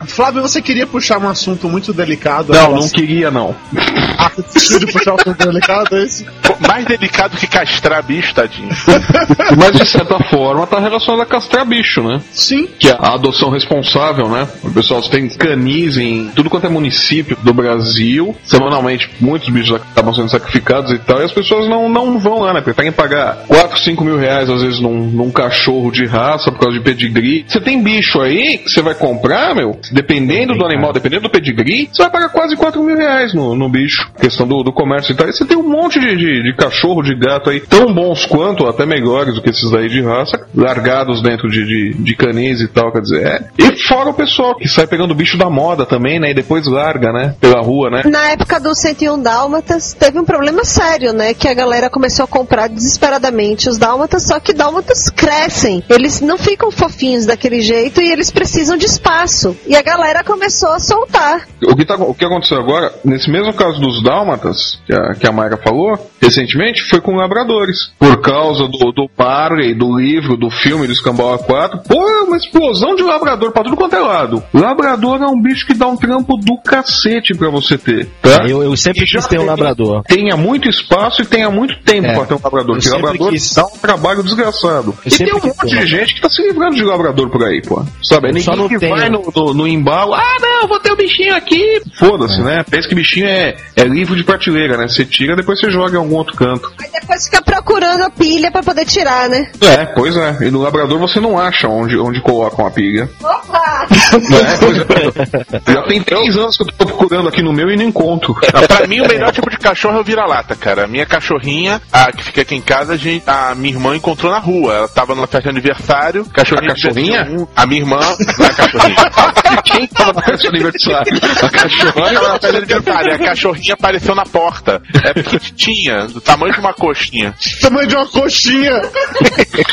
Flávio, você queria puxar um assunto muito delicado? Não, não queria não. Ah, de puxar um assunto delicado, é esse? Mais delicado que castrar bicho, tadinho. Mas de certa forma tá relacionado a castrar bicho, né? Sim. Que é a adoção responsável, né? O pessoal tem canis em tudo quanto é município do Brasil. Semanalmente, muitos bichos acabam sendo sacrificados e tal. E as pessoas não, não vão lá, né? Preferem pagar 4, 5 mil reais, às vezes, num, num cachorro de raça por causa de pedigree. Você tem bicho aí que você vai comprar, meu? Dependendo do animal, dependendo do pedigree, você vai pagar quase 4 mil reais no, no bicho. Questão do, do comércio e tal. E você tem um monte de, de, de cachorro, de gato aí, tão bons quanto, até melhores do que esses daí de raça, largados dentro de, de, de canis e tal, quer dizer. É. E fora o pessoal que sai pegando o bicho da moda também, né? E depois larga, né? Pela rua, né? Na época do 101 Dálmatas, teve um problema sério, né? Que a galera começou a comprar desesperadamente os Dálmatas, só que Dálmatas crescem. Eles não ficam fofinhos daquele jeito e eles precisam de espaço. E a galera começou a soltar. O que, tá, o que aconteceu agora, nesse mesmo caso dos dálmatas, que a, que a Mayra falou, recentemente, foi com labradores. Por causa do, do Barley, do livro, do filme do Escambau A4, pô, é uma explosão de labrador pra tudo quanto é lado. Labrador é um bicho que dá um trampo do cacete pra você ter, tá? Eu, eu sempre E já quis ter um labrador. Tenha muito espaço e tenha muito tempo É. pra ter um labrador. Porque labrador quis- dá um trabalho desgraçado. Eu E tem um monte ter de gente que tá se livrando de labrador por aí, pô. Sabe? Eu ninguém que tenho. vai no, no, no embalo, ah não, vou ter um bichinho aqui. Foda-se, né? Pensa que bichinho é, é livro de prateleira, né? Você tira, depois você joga em algum outro canto. Aí depois fica procurando a pilha pra poder tirar, né? É, pois é. E no labrador você não acha onde, onde colocam a pilha. Opa! É, pois é. Já tem três anos que eu tô procurando aqui no meu e não encontro. Ah, Pra mim, o melhor tipo de cachorro é o vira-lata, cara. A minha cachorrinha, a que fica aqui em casa, a, gente- a minha irmã encontrou na rua. Ela tava numa festa de aniversário. Cachorrinha A cachorrinha? um- A minha irmã, não é a cachorrinha. Quem tava na festa de aniversário? A tava na festa de aniversário. E a cachorrinha apareceu na porta. É pequitinha, do tamanho de uma coxinha. Tamanho de uma coxinha.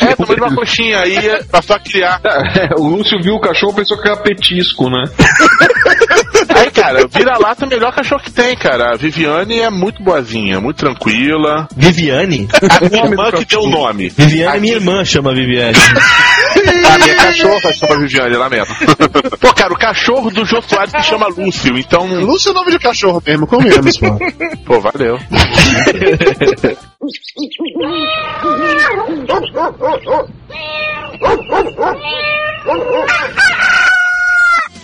É, tamanho de uma coxinha. Aí passou a criar. É, o Lúcio viu o cachorro pensou que era petisco, né? Aí, cara, vira-lata é o melhor cachorro que tem, cara. A Viviane é muito boazinha, muito tranquila. Viviane? A minha irmã que deu o nome. Viviane, minha irmã chama Viviane. A minha cachorra chama Viviane, lamento. Pô, cara, o cachorro do Jô Soares se chama Lúcio, então. Lúcio é o nome de cachorro mesmo, comemos, pô. Pô, valeu.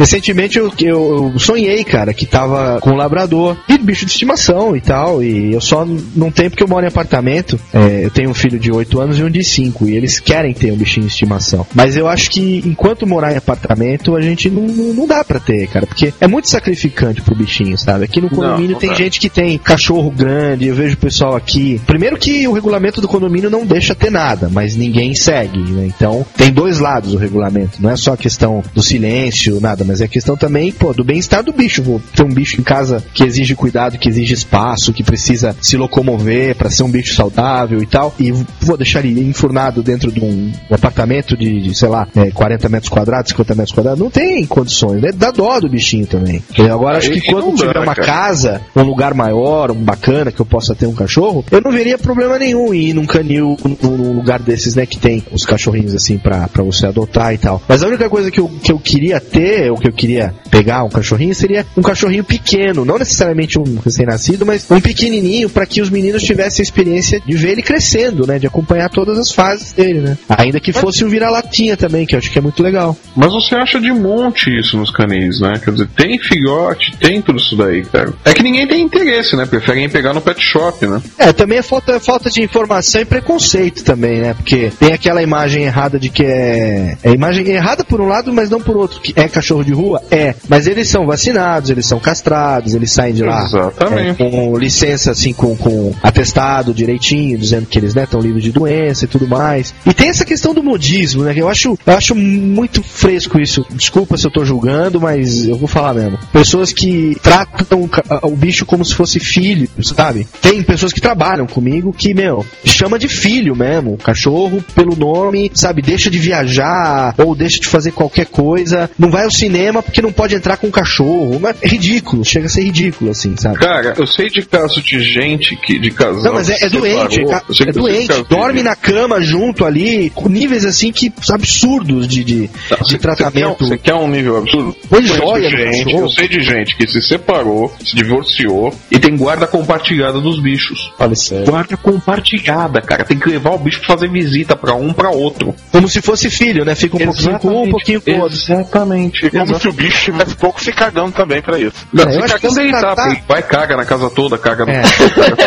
Recentemente eu, eu, eu sonhei, cara, que tava com um labrador e bicho de estimação e tal. E eu só não tenho porque eu moro em apartamento. É, eu tenho um filho de 8 anos e um de 5. E eles querem ter um bichinho de estimação. Mas eu acho que enquanto morar em apartamento, a gente não, não, não dá pra ter, cara. Porque é muito sacrificante pro bichinho, sabe? Aqui no condomínio não tem dá. gente que tem cachorro grande. Eu vejo o pessoal aqui. Primeiro que o regulamento do condomínio não deixa ter nada, mas ninguém segue, né? Então tem dois lados o regulamento. Não é só a questão do silêncio, nada. Mas é questão também, pô, do bem-estar do bicho. Vou ter um bicho em casa que exige cuidado, que exige espaço, que precisa se locomover para ser um bicho saudável e tal, e vou deixar ele enfurnado dentro de um, apartamento de, sei lá, é, 40 metros quadrados, 50 metros quadrados, não tem condições, né? Dá dó do bichinho também. E agora acho que quando tiver uma casa, um lugar maior, um bacana, que eu possa ter um cachorro, eu não veria problema nenhum em ir num canil, num, lugar desses, né, que tem os cachorrinhos assim pra, pra você adotar e tal. Mas a única coisa que eu, que eu queria ter, ou que eu queria pegar um cachorrinho, seria um cachorrinho pequeno, não necessariamente um recém-nascido, mas um pequenininho para que os meninos tivessem a experiência de ver ele crescendo, né, de acompanhar todas as fases dele, né. Ainda que fosse um vira-latinha também, que eu acho que é muito legal. Mas você acha de monte isso nos canis, né? Quer dizer, tem filhote, tem tudo isso daí, cara. É que ninguém tem interesse, né? Preferem pegar no pet shop, né? É, também é falta, falta de informação e preconceito também, né? Porque tem aquela imagem errada de que é. É imagem errada por um lado, mas não por outro. Que é cachorro de rua? É. Mas eles são vacinados, eles são castrados, eles saem de lá. Exatamente. é, com licença, assim, com, com atestado direitinho, dizendo que eles estão livres de doença e tudo mais. E tem essa questão do modismo, né? Que eu acho, eu acho muito fresco isso. Desculpa se eu tô julgando, mas eu vou falar mesmo. Pessoas que tratam o bicho como se fosse filho, sabe? Tem pessoas que trabalham comigo que, meu, chama de filho mesmo. Cachorro pelo nome, sabe? Deixa de viajar ou deixa de fazer qualquer coisa. Não vai ao cinema porque não pode entrar com o cachorro. Mas é ridículo, chega a ser ridículo, assim, sabe? Cara, eu sei de caso de gente que de casal. Não, mas é, é doente, é, é de doente, de- dorme na cama junto ali, com níveis assim que absurdos de, de, de Você quer, tratamento. você quer um nível absurdo? Põe joia gente. Eu sei de gente que se separou, se divorciou e tem guarda compartilhada dos bichos. Olha sério. Guarda compartilhada, cara. Tem que levar o bicho pra fazer visita pra um pra outro. Como se fosse filho, né? Fica um pouquinho com um, um pouquinho com outro. Exatamente. Como se o bicho tivesse pouco se cagando também pra isso. Não, É, eu você acho que cagando se ele tá, tratar- ele vai caga na casa toda, caga no. É.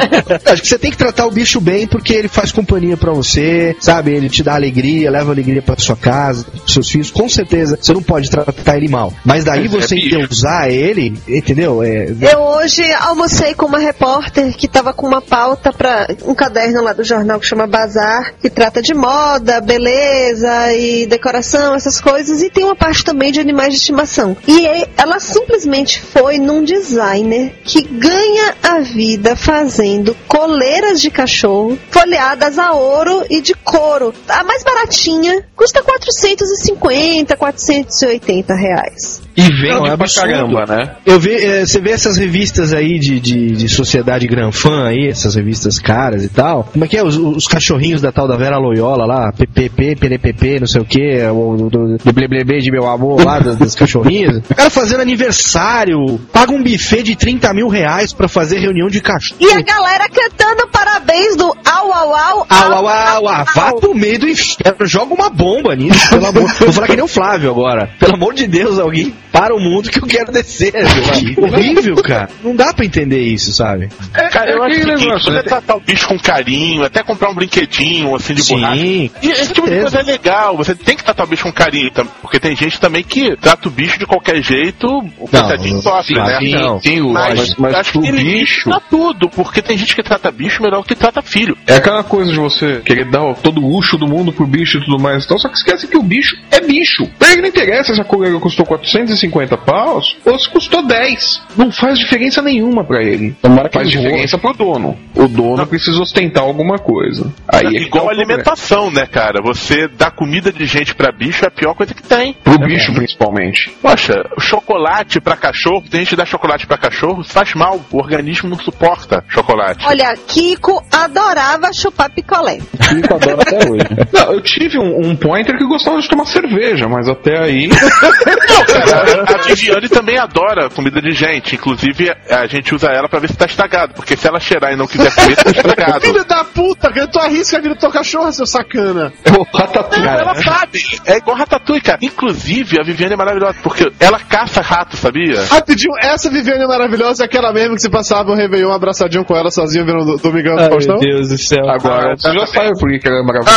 Acho que você tem que tratar o bicho bem porque ele faz companhia pra você, sabe? Ele te dá alegria, leva alegria pra sua casa, pros seus filhos. Com certeza, você não pode tratar ele mal. Mas daí Mas é você bicho. usar ele, entendeu? É, Eu hoje almocei com uma repórter que estava com uma pauta para um caderno lá do jornal que chama Bazar, que trata de moda, beleza e decoração, essas coisas, e tem uma parte também de animais de estimação. E ela simplesmente foi num designer que ganha a vida fazendo coleiras de cachorro folheadas a ouro e de couro. A mais baratinha custa 450, 480 reais. E vende Não, é pra caramba, né? Eu vi, eh, você vê essas revistas aí de, de, de sociedade gran fã aí, essas revistas caras e tal. Como é que é? Os, os cachorrinhos da tal da Vera Loyola lá, PPP, PNPP, não sei o que, do, do, do bleblebe de meu amor lá, dos, dos cachorrinhos. O cara fazendo aniversário, paga um buffet de 30 mil reais pra fazer reunião de cachorro. E a galera cantando parabéns do au au au Au, au, au, au, vá pro meio do inferno, joga uma bomba nisso, pelo amor. Vou falar que nem o Flávio agora. Pelo amor de Deus, alguém para o mundo que eu quero descer. meu. Horrível, cara. Não dá pra entender isso, sabe? Cara, eu é acho que negócio, você né? tratar o bicho com carinho, até comprar um brinquedinho assim de Sim, borracha. E esse tipo de coisa é legal, você tem que tratar o bicho com carinho, porque tem gente também que trata o bicho de qualquer jeito, o coitadinho sofre, né? sim, não. Sim, Mas, lógico, mas acho que bicho- pra tudo, porque tem gente que trata bicho melhor que trata filho. É aquela coisa de você querer dar todo o luxo do mundo pro bicho e tudo mais. Então, só que esquece que o bicho é bicho. Pra ele não interessa se a colega custou 450 paus ou se custou 10. Não faz diferença nenhuma pra ele. Tomara que Faz ele diferença pro dono. O dono precisa ostentar alguma coisa. Aí é Igual tá alimentação, né, cara? Você dar comida de gente pra bicho é a pior coisa que tem. Pro bicho, principalmente. Poxa, chocolate pra cachorro, tem gente que dá chocolate pra cachorro, faz mal. O organismo não suporta chocolate. Olha, Kiko adorava chupar picolé. Kiko adora até hoje. Não, eu tive um, um pointer que gostava de tomar cerveja, mas até aí. Não, cara, a Viviane também adora comida de gente. Inclusive, a gente usa ela pra ver se tá estragado. Porque se ela cheirar e não quiser comer, tá estragado. Filho da puta, que tu arrisca a vida do teu cachorro, seu sacana. É o ratatouille. Não, ela sabe. É igual Ratatouille, cara. Inclusive, a Viviane é maravilhosa, porque ela caça rato, sabia? Rapidinho, essa Viviane maravilhosa é aquela mesmo que se passava um Réveillon abraçadinho com ela sozinho vendo o Domingão do Faustão? Deus do céu. Agora você já sabe por que ela é maravilhosa.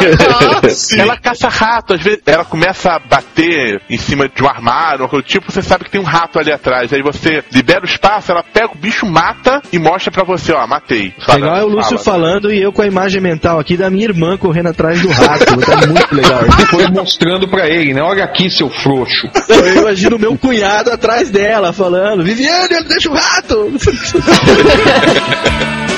Ah. Ela caça rato, às vezes ela começa a bater em cima de um armário mar, ou tipo, você sabe que tem um rato ali atrás. Aí você libera o espaço, ela pega o bicho, mata e mostra pra você, ó, matei. Sabe? Legal é o Lúcio Fala. falando e eu com a imagem mental aqui da minha irmã correndo atrás do rato. Tá muito legal. E foi mostrando pra ele, né? Olha aqui, seu frouxo. Eu imagino meu cunhado atrás dela falando: Viviane, ele deixa o rato!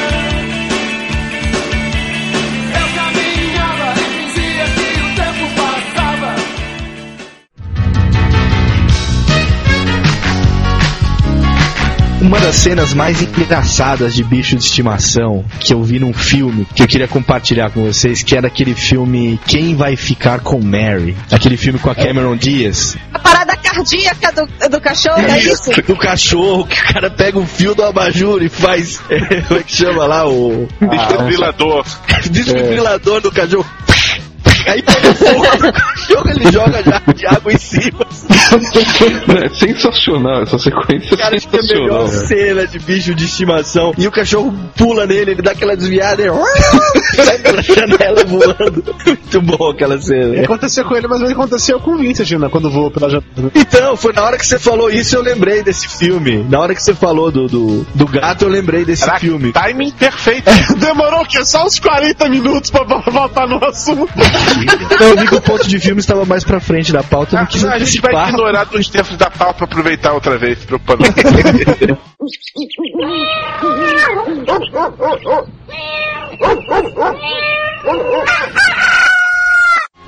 Uma das cenas mais engraçadas de bicho de estimação que eu vi num filme que eu queria compartilhar com vocês, que era aquele filme Quem Vai Ficar com Mary? Aquele filme com a Cameron Diaz. A parada cardíaca do, do cachorro, é isso? Do cachorro, que o cara pega o fio do abajur e faz. Como é que chama lá? O. Desfibrilador. Desfibrilador do cachorro. Aí pega fogo do cachorro, ele joga já de água em cima. É sensacional, essa sequência Cara, é acho que é a melhor sensacional. cena de bicho de estimação. E o cachorro pula nele, ele dá aquela desviada e sai pela janela voando. Muito bom aquela cena. Aconteceu com ele, mas aconteceu com o Vincent, né? Quando voou pela janela. Então, foi na hora que você falou isso eu lembrei desse filme. Na hora que você falou do, do, do gato, eu lembrei desse Caraca, filme. timing perfeito. Demorou o quê? Só uns 40 minutos pra vo- voltar no assunto. Então, eu vi que o ponto de filme estava mais pra frente da pauta, eu não Ah, a gente vai ignorar dois terços da pauta pra aproveitar outra vez, se preocupando.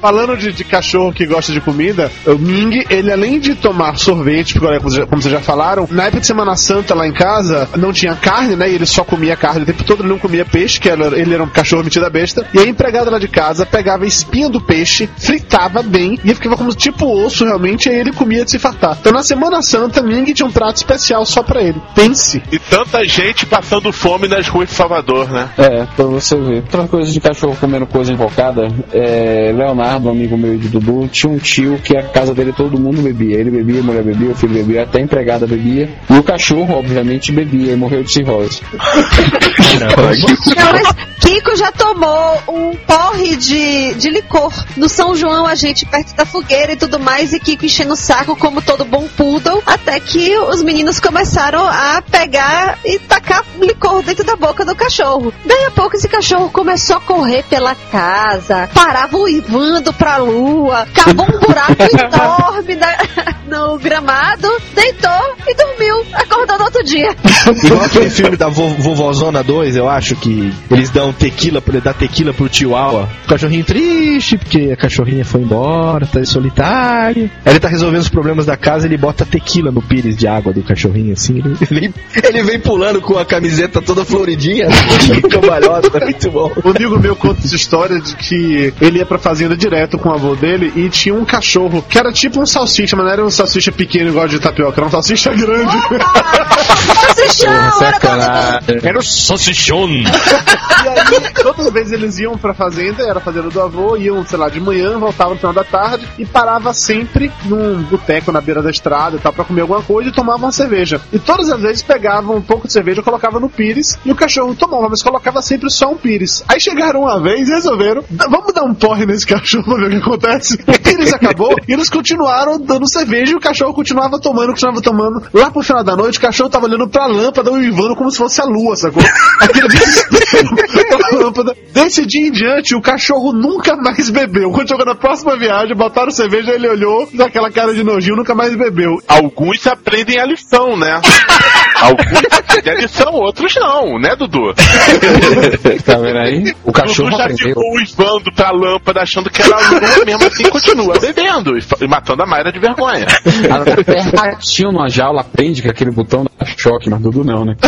Falando de, de cachorro que gosta de comida, o Ming, ele além de tomar sorvete, porque, como vocês já- falaram, na época de Semana Santa lá em casa, não tinha carne, né? E ele só comia carne o tempo todo, ele não comia peixe, que era- ele era um cachorro metido a besta. E a empregada lá de casa pegava a espinha do peixe, fritava bem, e ficava como tipo osso realmente, e aí ele comia de se fartar. Então na Semana Santa, Ming tinha um prato especial só pra ele. Pense. E tanta gente passando fome nas ruas de Salvador, né? É, pra você ver. Outra coisa de cachorro comendo coisa invocada, é, Leonardo, amigo meu de Dudu, tinha um tio que a casa dele todo mundo bebia. Ele bebia, a mulher bebia, o filho bebia, até a empregada bebia. E o cachorro, obviamente, bebia e morreu de cirrose. Não, mas Kiko já tomou um porre de, de licor no São João, a gente perto da fogueira e tudo mais, e Kiko enchendo o saco como todo bom poodle, até que os meninos começaram a pegar e tacar licor dentro da boca do cachorro. Daí a pouco esse cachorro começou a correr pela casa, parava uivando pra lua, cavou um buraco enorme na- no gramado, deitou e dormiu, acordou no outro dia. Igual aquele filme da Vo- Vovozona 2, eu acho que eles dão tequila, ele dá tequila pro Chihuahua. O cachorrinho triste, porque a cachorrinha foi embora, tá solitário. Aí ele tá resolvendo os problemas da casa, ele bota tequila no pires de água do cachorrinho, assim. Ele, ele, ele vem pulando com a camiseta toda floridinha, cambalhota, muito bom. Um amigo meu conta essa história de que ele ia pra fazenda direto com o avô dele e tinha um cachorro que era tipo um salsicha, mas não era um salsicha pequeno igual de tapioca, era um salsicha grande. Era o salsichão. E aí, todas as vezes eles iam pra fazenda, era a fazenda do avô, iam, sei lá, de manhã, voltavam no final da tarde e parava sempre num boteco na beira da estrada e tal, pra comer alguma coisa e tomavam uma cerveja. E todas as vezes pegavam um pouco de cerveja, colocava no pires e o cachorro tomava, mas colocava sempre só um pires. Aí chegaram uma vez e resolveram, "Dá- vamos dar um porre nesse cachorro pra ver o que acontece. O pires acabou e eles continuaram dando cerveja e o cachorro continuava tomando, continuava tomando. Lá pro final da noite, o cachorro tava olhando pra lâmpada, uivando como se fosse a lua, sacou? Aquele lâmpada. Desse dia em diante, o cachorro nunca mais bebeu. Quando chegou na próxima viagem, botaram cerveja, ele olhou, daquela cara de nojinho, nunca mais bebeu. Alguns aprendem a lição, né? Alguns a lição, outros não, né, Dudu? tá vendo aí? O cachorro Dudu já aprendeu. ficou uivando pra lâmpada achando que era lua, mesmo assim continua bebendo e, e matando a Mayra de vergonha. Até ratinho numa jaula aprende que aquele botão dá choque, mas Dudu não, né?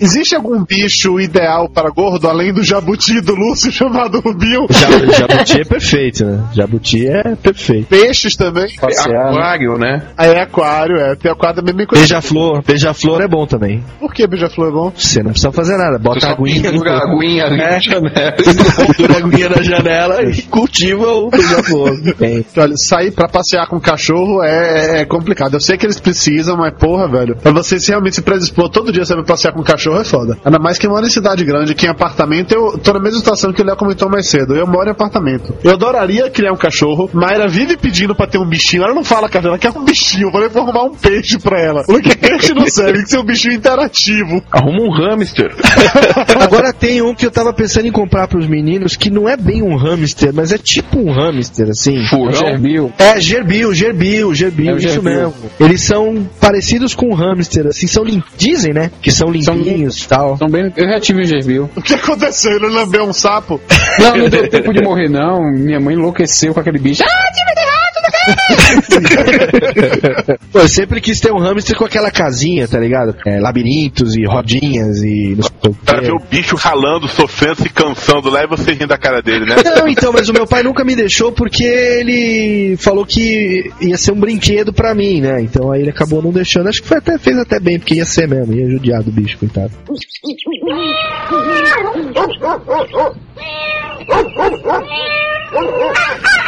Existe algum bicho ideal para gordo, além do jabuti do Lúcio chamado Rubinho? Ja- Jabuti é perfeito, né? Jabuti é perfeito. Peixes também. Aquário, né? Ah, é aquário, é. Tem aquário também bem conhecido. Beija-flor. Beija-flor é bom também. Por que beija-flor é bom? Você não precisa fazer nada. Bota aguinha. pendura a aguinha É. na janela. A aguinha na janela e cultiva o beija-flor. Tem. Olha, sair pra passear com cachorro é, é complicado. Eu sei que eles precisam, mas porra, velho. Pra você se realmente se predispor todo dia sabe passear com cachorro, cachorro é foda. Ainda mais quem mora em cidade grande, que em apartamento, eu tô na mesma situação que o Léo comentou mais cedo. Eu moro em apartamento. Eu adoraria criar um cachorro. Mayra vive pedindo pra ter um bichinho. Ela não fala, cara, ela quer um bichinho. Eu falei, vou arrumar um peixe pra ela. Porque peixe não serve, tem que ser um bichinho interativo. Arruma um hamster. Agora tem um que eu tava pensando em comprar pros meninos que não é bem um hamster, mas é tipo um hamster, assim. Furão? Gerbil. É, gerbil, gerbil, gerbil, É o isso gerbil. mesmo. Eles são parecidos com um hamster, assim, são dizem, né? Que são limpinhos e tal. São bem... Eu já tive um gerbil. O que aconteceu? Ele lambeu um sapo? Não, não deu tempo de morrer, não. Minha mãe enlouqueceu com aquele bicho. Ah, Pô, eu sempre quis ter um hamster com aquela casinha, tá ligado? É, labirintos e rodinhas e não sei o Pra ver o bicho ralando, sofrendo, se cansando lá e você rindo da cara dele, né? Não, então, mas o meu pai nunca me deixou porque ele falou que ia ser um brinquedo pra mim, né? Então aí ele acabou não deixando. Acho que foi até, fez até bem, porque ia ser mesmo, ia judiar do bicho, coitado.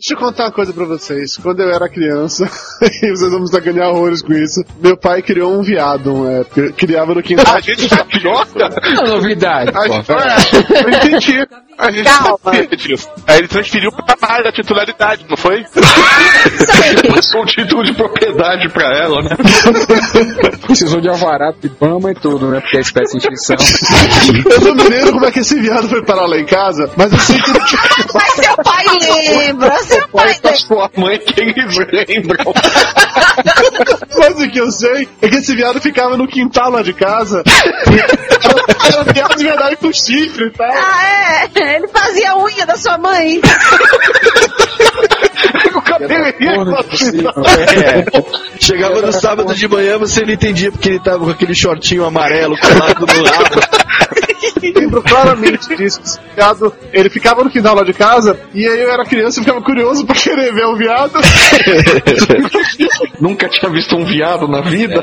Deixa eu contar uma coisa pra vocês. Quando eu era criança, e vocês vão estar ganhar horrores com isso, meu pai criou um viado, época. Criava no quintal. A gente tá piroca? É novidade, A gente, é, eu entendi. A gente sabia disso. Aí ele transferiu pra mais a titularidade, não foi? Passou o título de propriedade pra ela, né? Precisou de alvará de Bama e tudo, né? Porque é espécie de extinção. Eu não me lembro como é que esse viado foi parar lá em casa, mas eu sei que ele Mas seu pai lembra, seu pai da sua mãe que eles lembram. Mas o que eu sei é que esse viado ficava no quintal lá de casa. Era, era viado de verdade com chifre e tal. Ah, é? Ele fazia a unha da sua mãe. O cabelo. É. Chegava no sábado de manhã, você não entendia porque ele tava com aquele shortinho amarelo colado no rabo. Lembro claramente disso. Esse viado, ele ficava no quintal lá de casa, e aí eu era criança e ficava curioso pra querer ver o viado. Nunca tinha visto um viado na vida.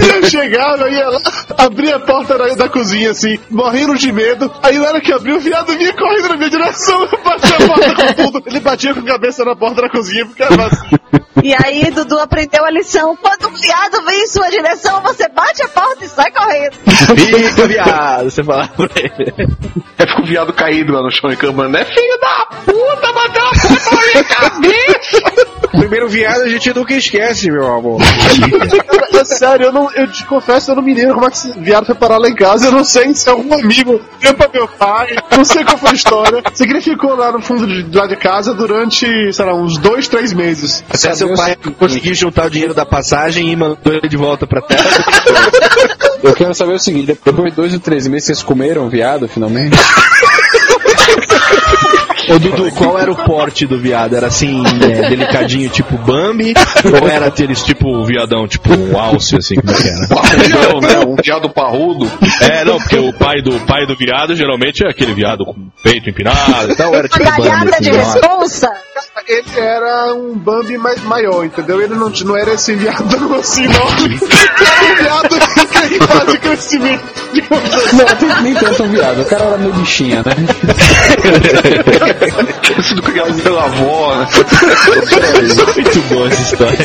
E eu chegava, ia lá, abria a porta da, da cozinha assim, morrendo de medo. Aí na hora que abriu, o viado vinha correndo na minha direção, eu bati a porta com tudo. Ele batia com a cabeça na porta da cozinha e ficava assim. E aí, Dudu aprendeu a lição. Quando um viado vem em sua direção, você bate a porta e sai correndo. Fica, viado, você falava pra ele. Aí fica o viado caído lá no chão e cama, né? Filho da puta, bateu a porta na minha cabeça! Primeiro viado a gente nunca esquece, meu amor. É sério, eu, não, eu te confesso, eu não me lembro como é que esse viado foi parar lá em casa. Eu não sei se algum amigo deu pra meu pai, não sei qual foi a história. Sei que ele ficou lá no fundo de, lá de casa durante, sei lá, uns dois, três meses. Até seu pai conseguiu juntar o dinheiro da passagem e mandou ele de volta pra terra. Eu quero saber o seguinte: depois de dois ou três meses vocês comeram viado finalmente? Ô Dudu, qual era o porte do viado? Era assim, é, delicadinho, tipo Bambi? Ou era aqueles tipo viadão, tipo um alce, assim, como é que era? Parrudão, né? Um viado parrudo. É, não, porque o pai do pai do viado geralmente é aquele viado com peito empinado e tal. Era tipo Bambi, Galhada de assim, ó. responsa. Ele era um Bambi mais maior, entendeu? Ele não, não era esse viado assim, não. Era um viado em fase de crescimento. assim. Não, nem tanto um viado. O cara era meio bichinha, né? Sido criado pela avó, né? Muito boa essa história.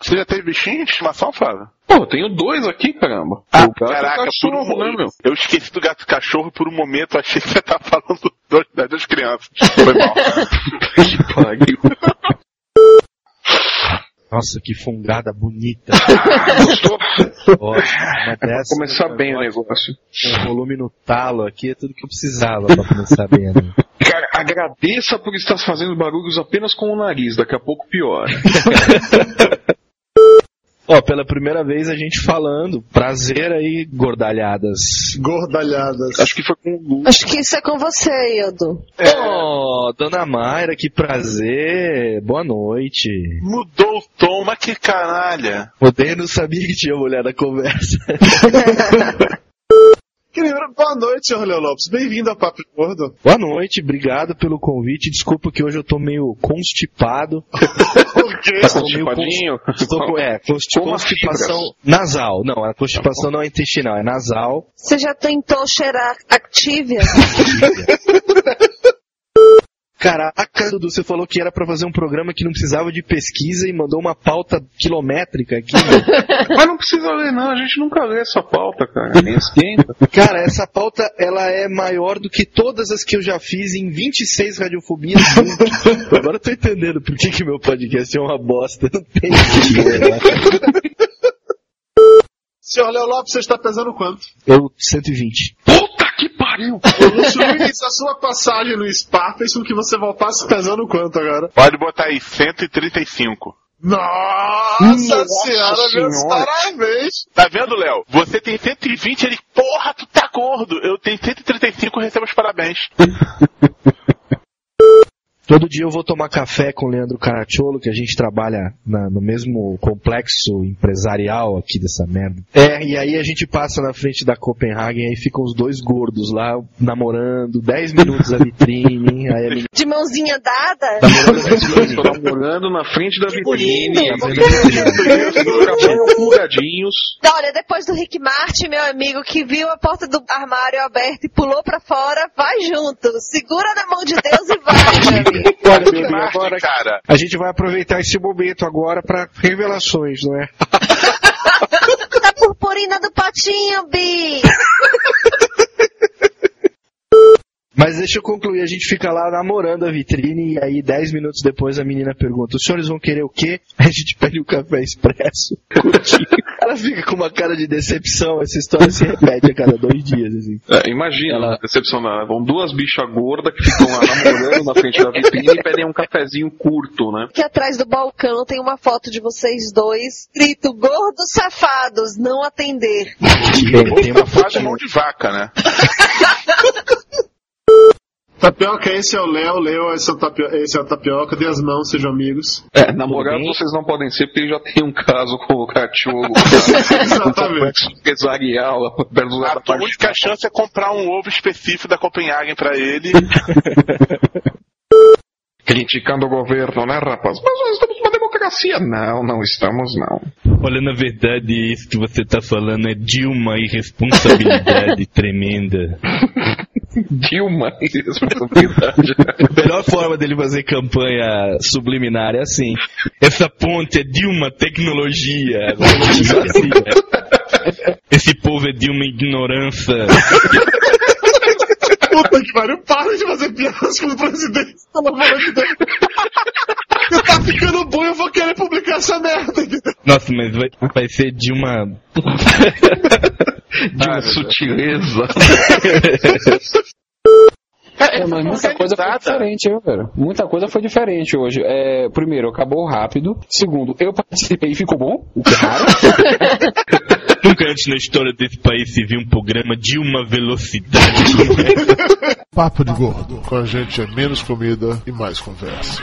Você já teve bichinho de estimação, Flávio? Tenho dois aqui, caramba. Ah, o gato caraca, e cachorro, por um, né, meu? Eu esqueci do gato e cachorro e por um momento achei que você tava falando dos, das duas crianças. Foi mal. Que pariu. Nossa, que fungada bonita. Gostou? Pra dessa, começar bem o negócio. um volume no talo aqui é tudo que eu precisava pra começar bem. Né? Cara, agradeça por estar fazendo barulhos apenas com o nariz, daqui a pouco pior. Ó, pela primeira vez a gente falando, prazer aí, gordalhadas. Gordalhadas. Acho que foi com o Lu. Acho que isso é com você, Ildo. Oh, dona Mayra, que prazer. Boa noite. Mudou o tom, mas que canalha. Odeio não sabia que tinha mulher na conversa. Querido, boa noite, senhor Leo Lopes. Bem-vindo ao Papo Gordo. Boa noite, obrigado pelo convite. Desculpa que hoje eu tô meio constipado. Por quê? Tá Tô meio constipadinho? cons- Estou com, é, constipação nasal. Não, a constipação não é intestinal, é nasal. Você já tentou cheirar Activia? Caraca, Dudu, você falou que era pra fazer um programa que não precisava de pesquisa e mandou uma pauta quilométrica aqui. né? Mas não precisa ler, não. A gente nunca lê essa pauta, cara. Nem esquenta. Cara, essa pauta ela é maior do que todas as que eu já fiz em 26 radiofobias. Agora eu tô entendendo por que, que meu podcast é uma bosta. Não tem Senhor Leo Lopes, você está pesando quanto? Eu, 120. Puta que pariu! Luiz, a sua passagem no Spa fez com que você voltasse pesando quanto agora? Pode botar aí, 135. Nossa, Nossa senhora, meus senhora. parabéns! Tá vendo, Léo? Você tem 120, ele, porra, tu tá gordo. Eu tenho 135, recebo os parabéns. Todo dia eu vou tomar café com o Leandro Caracciolo, que a gente trabalha na- no mesmo complexo empresarial aqui dessa merda. É, e aí a gente passa na frente da Copenhagen, aí ficam os dois gordos lá, namorando, 10 minutos a vitrine, aí a menina De mãozinha dada? Tô namorando na frente da tá a vitrine. Cabelo plugadinhos. Olha, depois do Rick Martin, meu amigo, que viu a porta do armário aberta e pulou pra fora, vai junto. Segura na mão de Deus e vai. Olha, Martin, agora cara. a gente vai aproveitar esse momento agora para revelações, não é? Da purpurina do patinho, Bi. Mas deixa eu concluir, a gente fica lá namorando a vitrine e aí 10 minutos depois a menina pergunta, os senhores vão querer o quê? A gente pede um café expresso. Ela fica com uma cara de decepção, essa história se repete a cada dois dias, assim. É, imagina, decepcionar. Vão duas bichas gordas que ficam lá namorando na frente da vitrine e pedem um cafezinho curto, né? Aqui atrás do balcão tem uma foto de vocês dois, escrito gordos safados, não atender. Tem, tem uma Faz fotinha. mão de vaca, né? Tapioca, esse é o Léo, Léo, esse é o, tapio... esse é o Tapioca, dê as mãos, sejam amigos. É, namorados vocês não podem ser porque já tem um caso com o cachorro. Exatamente. Empresarial, perto A tua única chance é comprar um ovo específico da Copenhagen pra ele. Criticando o governo, né, rapaz? Mas nós estamos numa democracia. Não, não estamos, não. Olha, na verdade, isso que você tá falando é de uma irresponsabilidade tremenda. Dilma, responsabilidade. A melhor forma dele fazer campanha subliminar é assim. Essa ponte é de uma tecnologia. Esse povo é de uma ignorância. Puta que pariu, para de fazer piadas com o presidente, pelo amor de Deus. Tá ficando bom, eu vou querer publicar essa merda aqui. Nossa, mas vai, vai ser de uma. De uma sutileza. É, mas muita coisa foi diferente, viu, velho? Muita coisa foi diferente hoje. É, primeiro, acabou rápido. Segundo, eu participei e ficou bom, o que é raro. Nunca antes na história desse país se viu um programa de uma velocidade. Papo de Gordo. Com a gente é menos comida e mais conversa.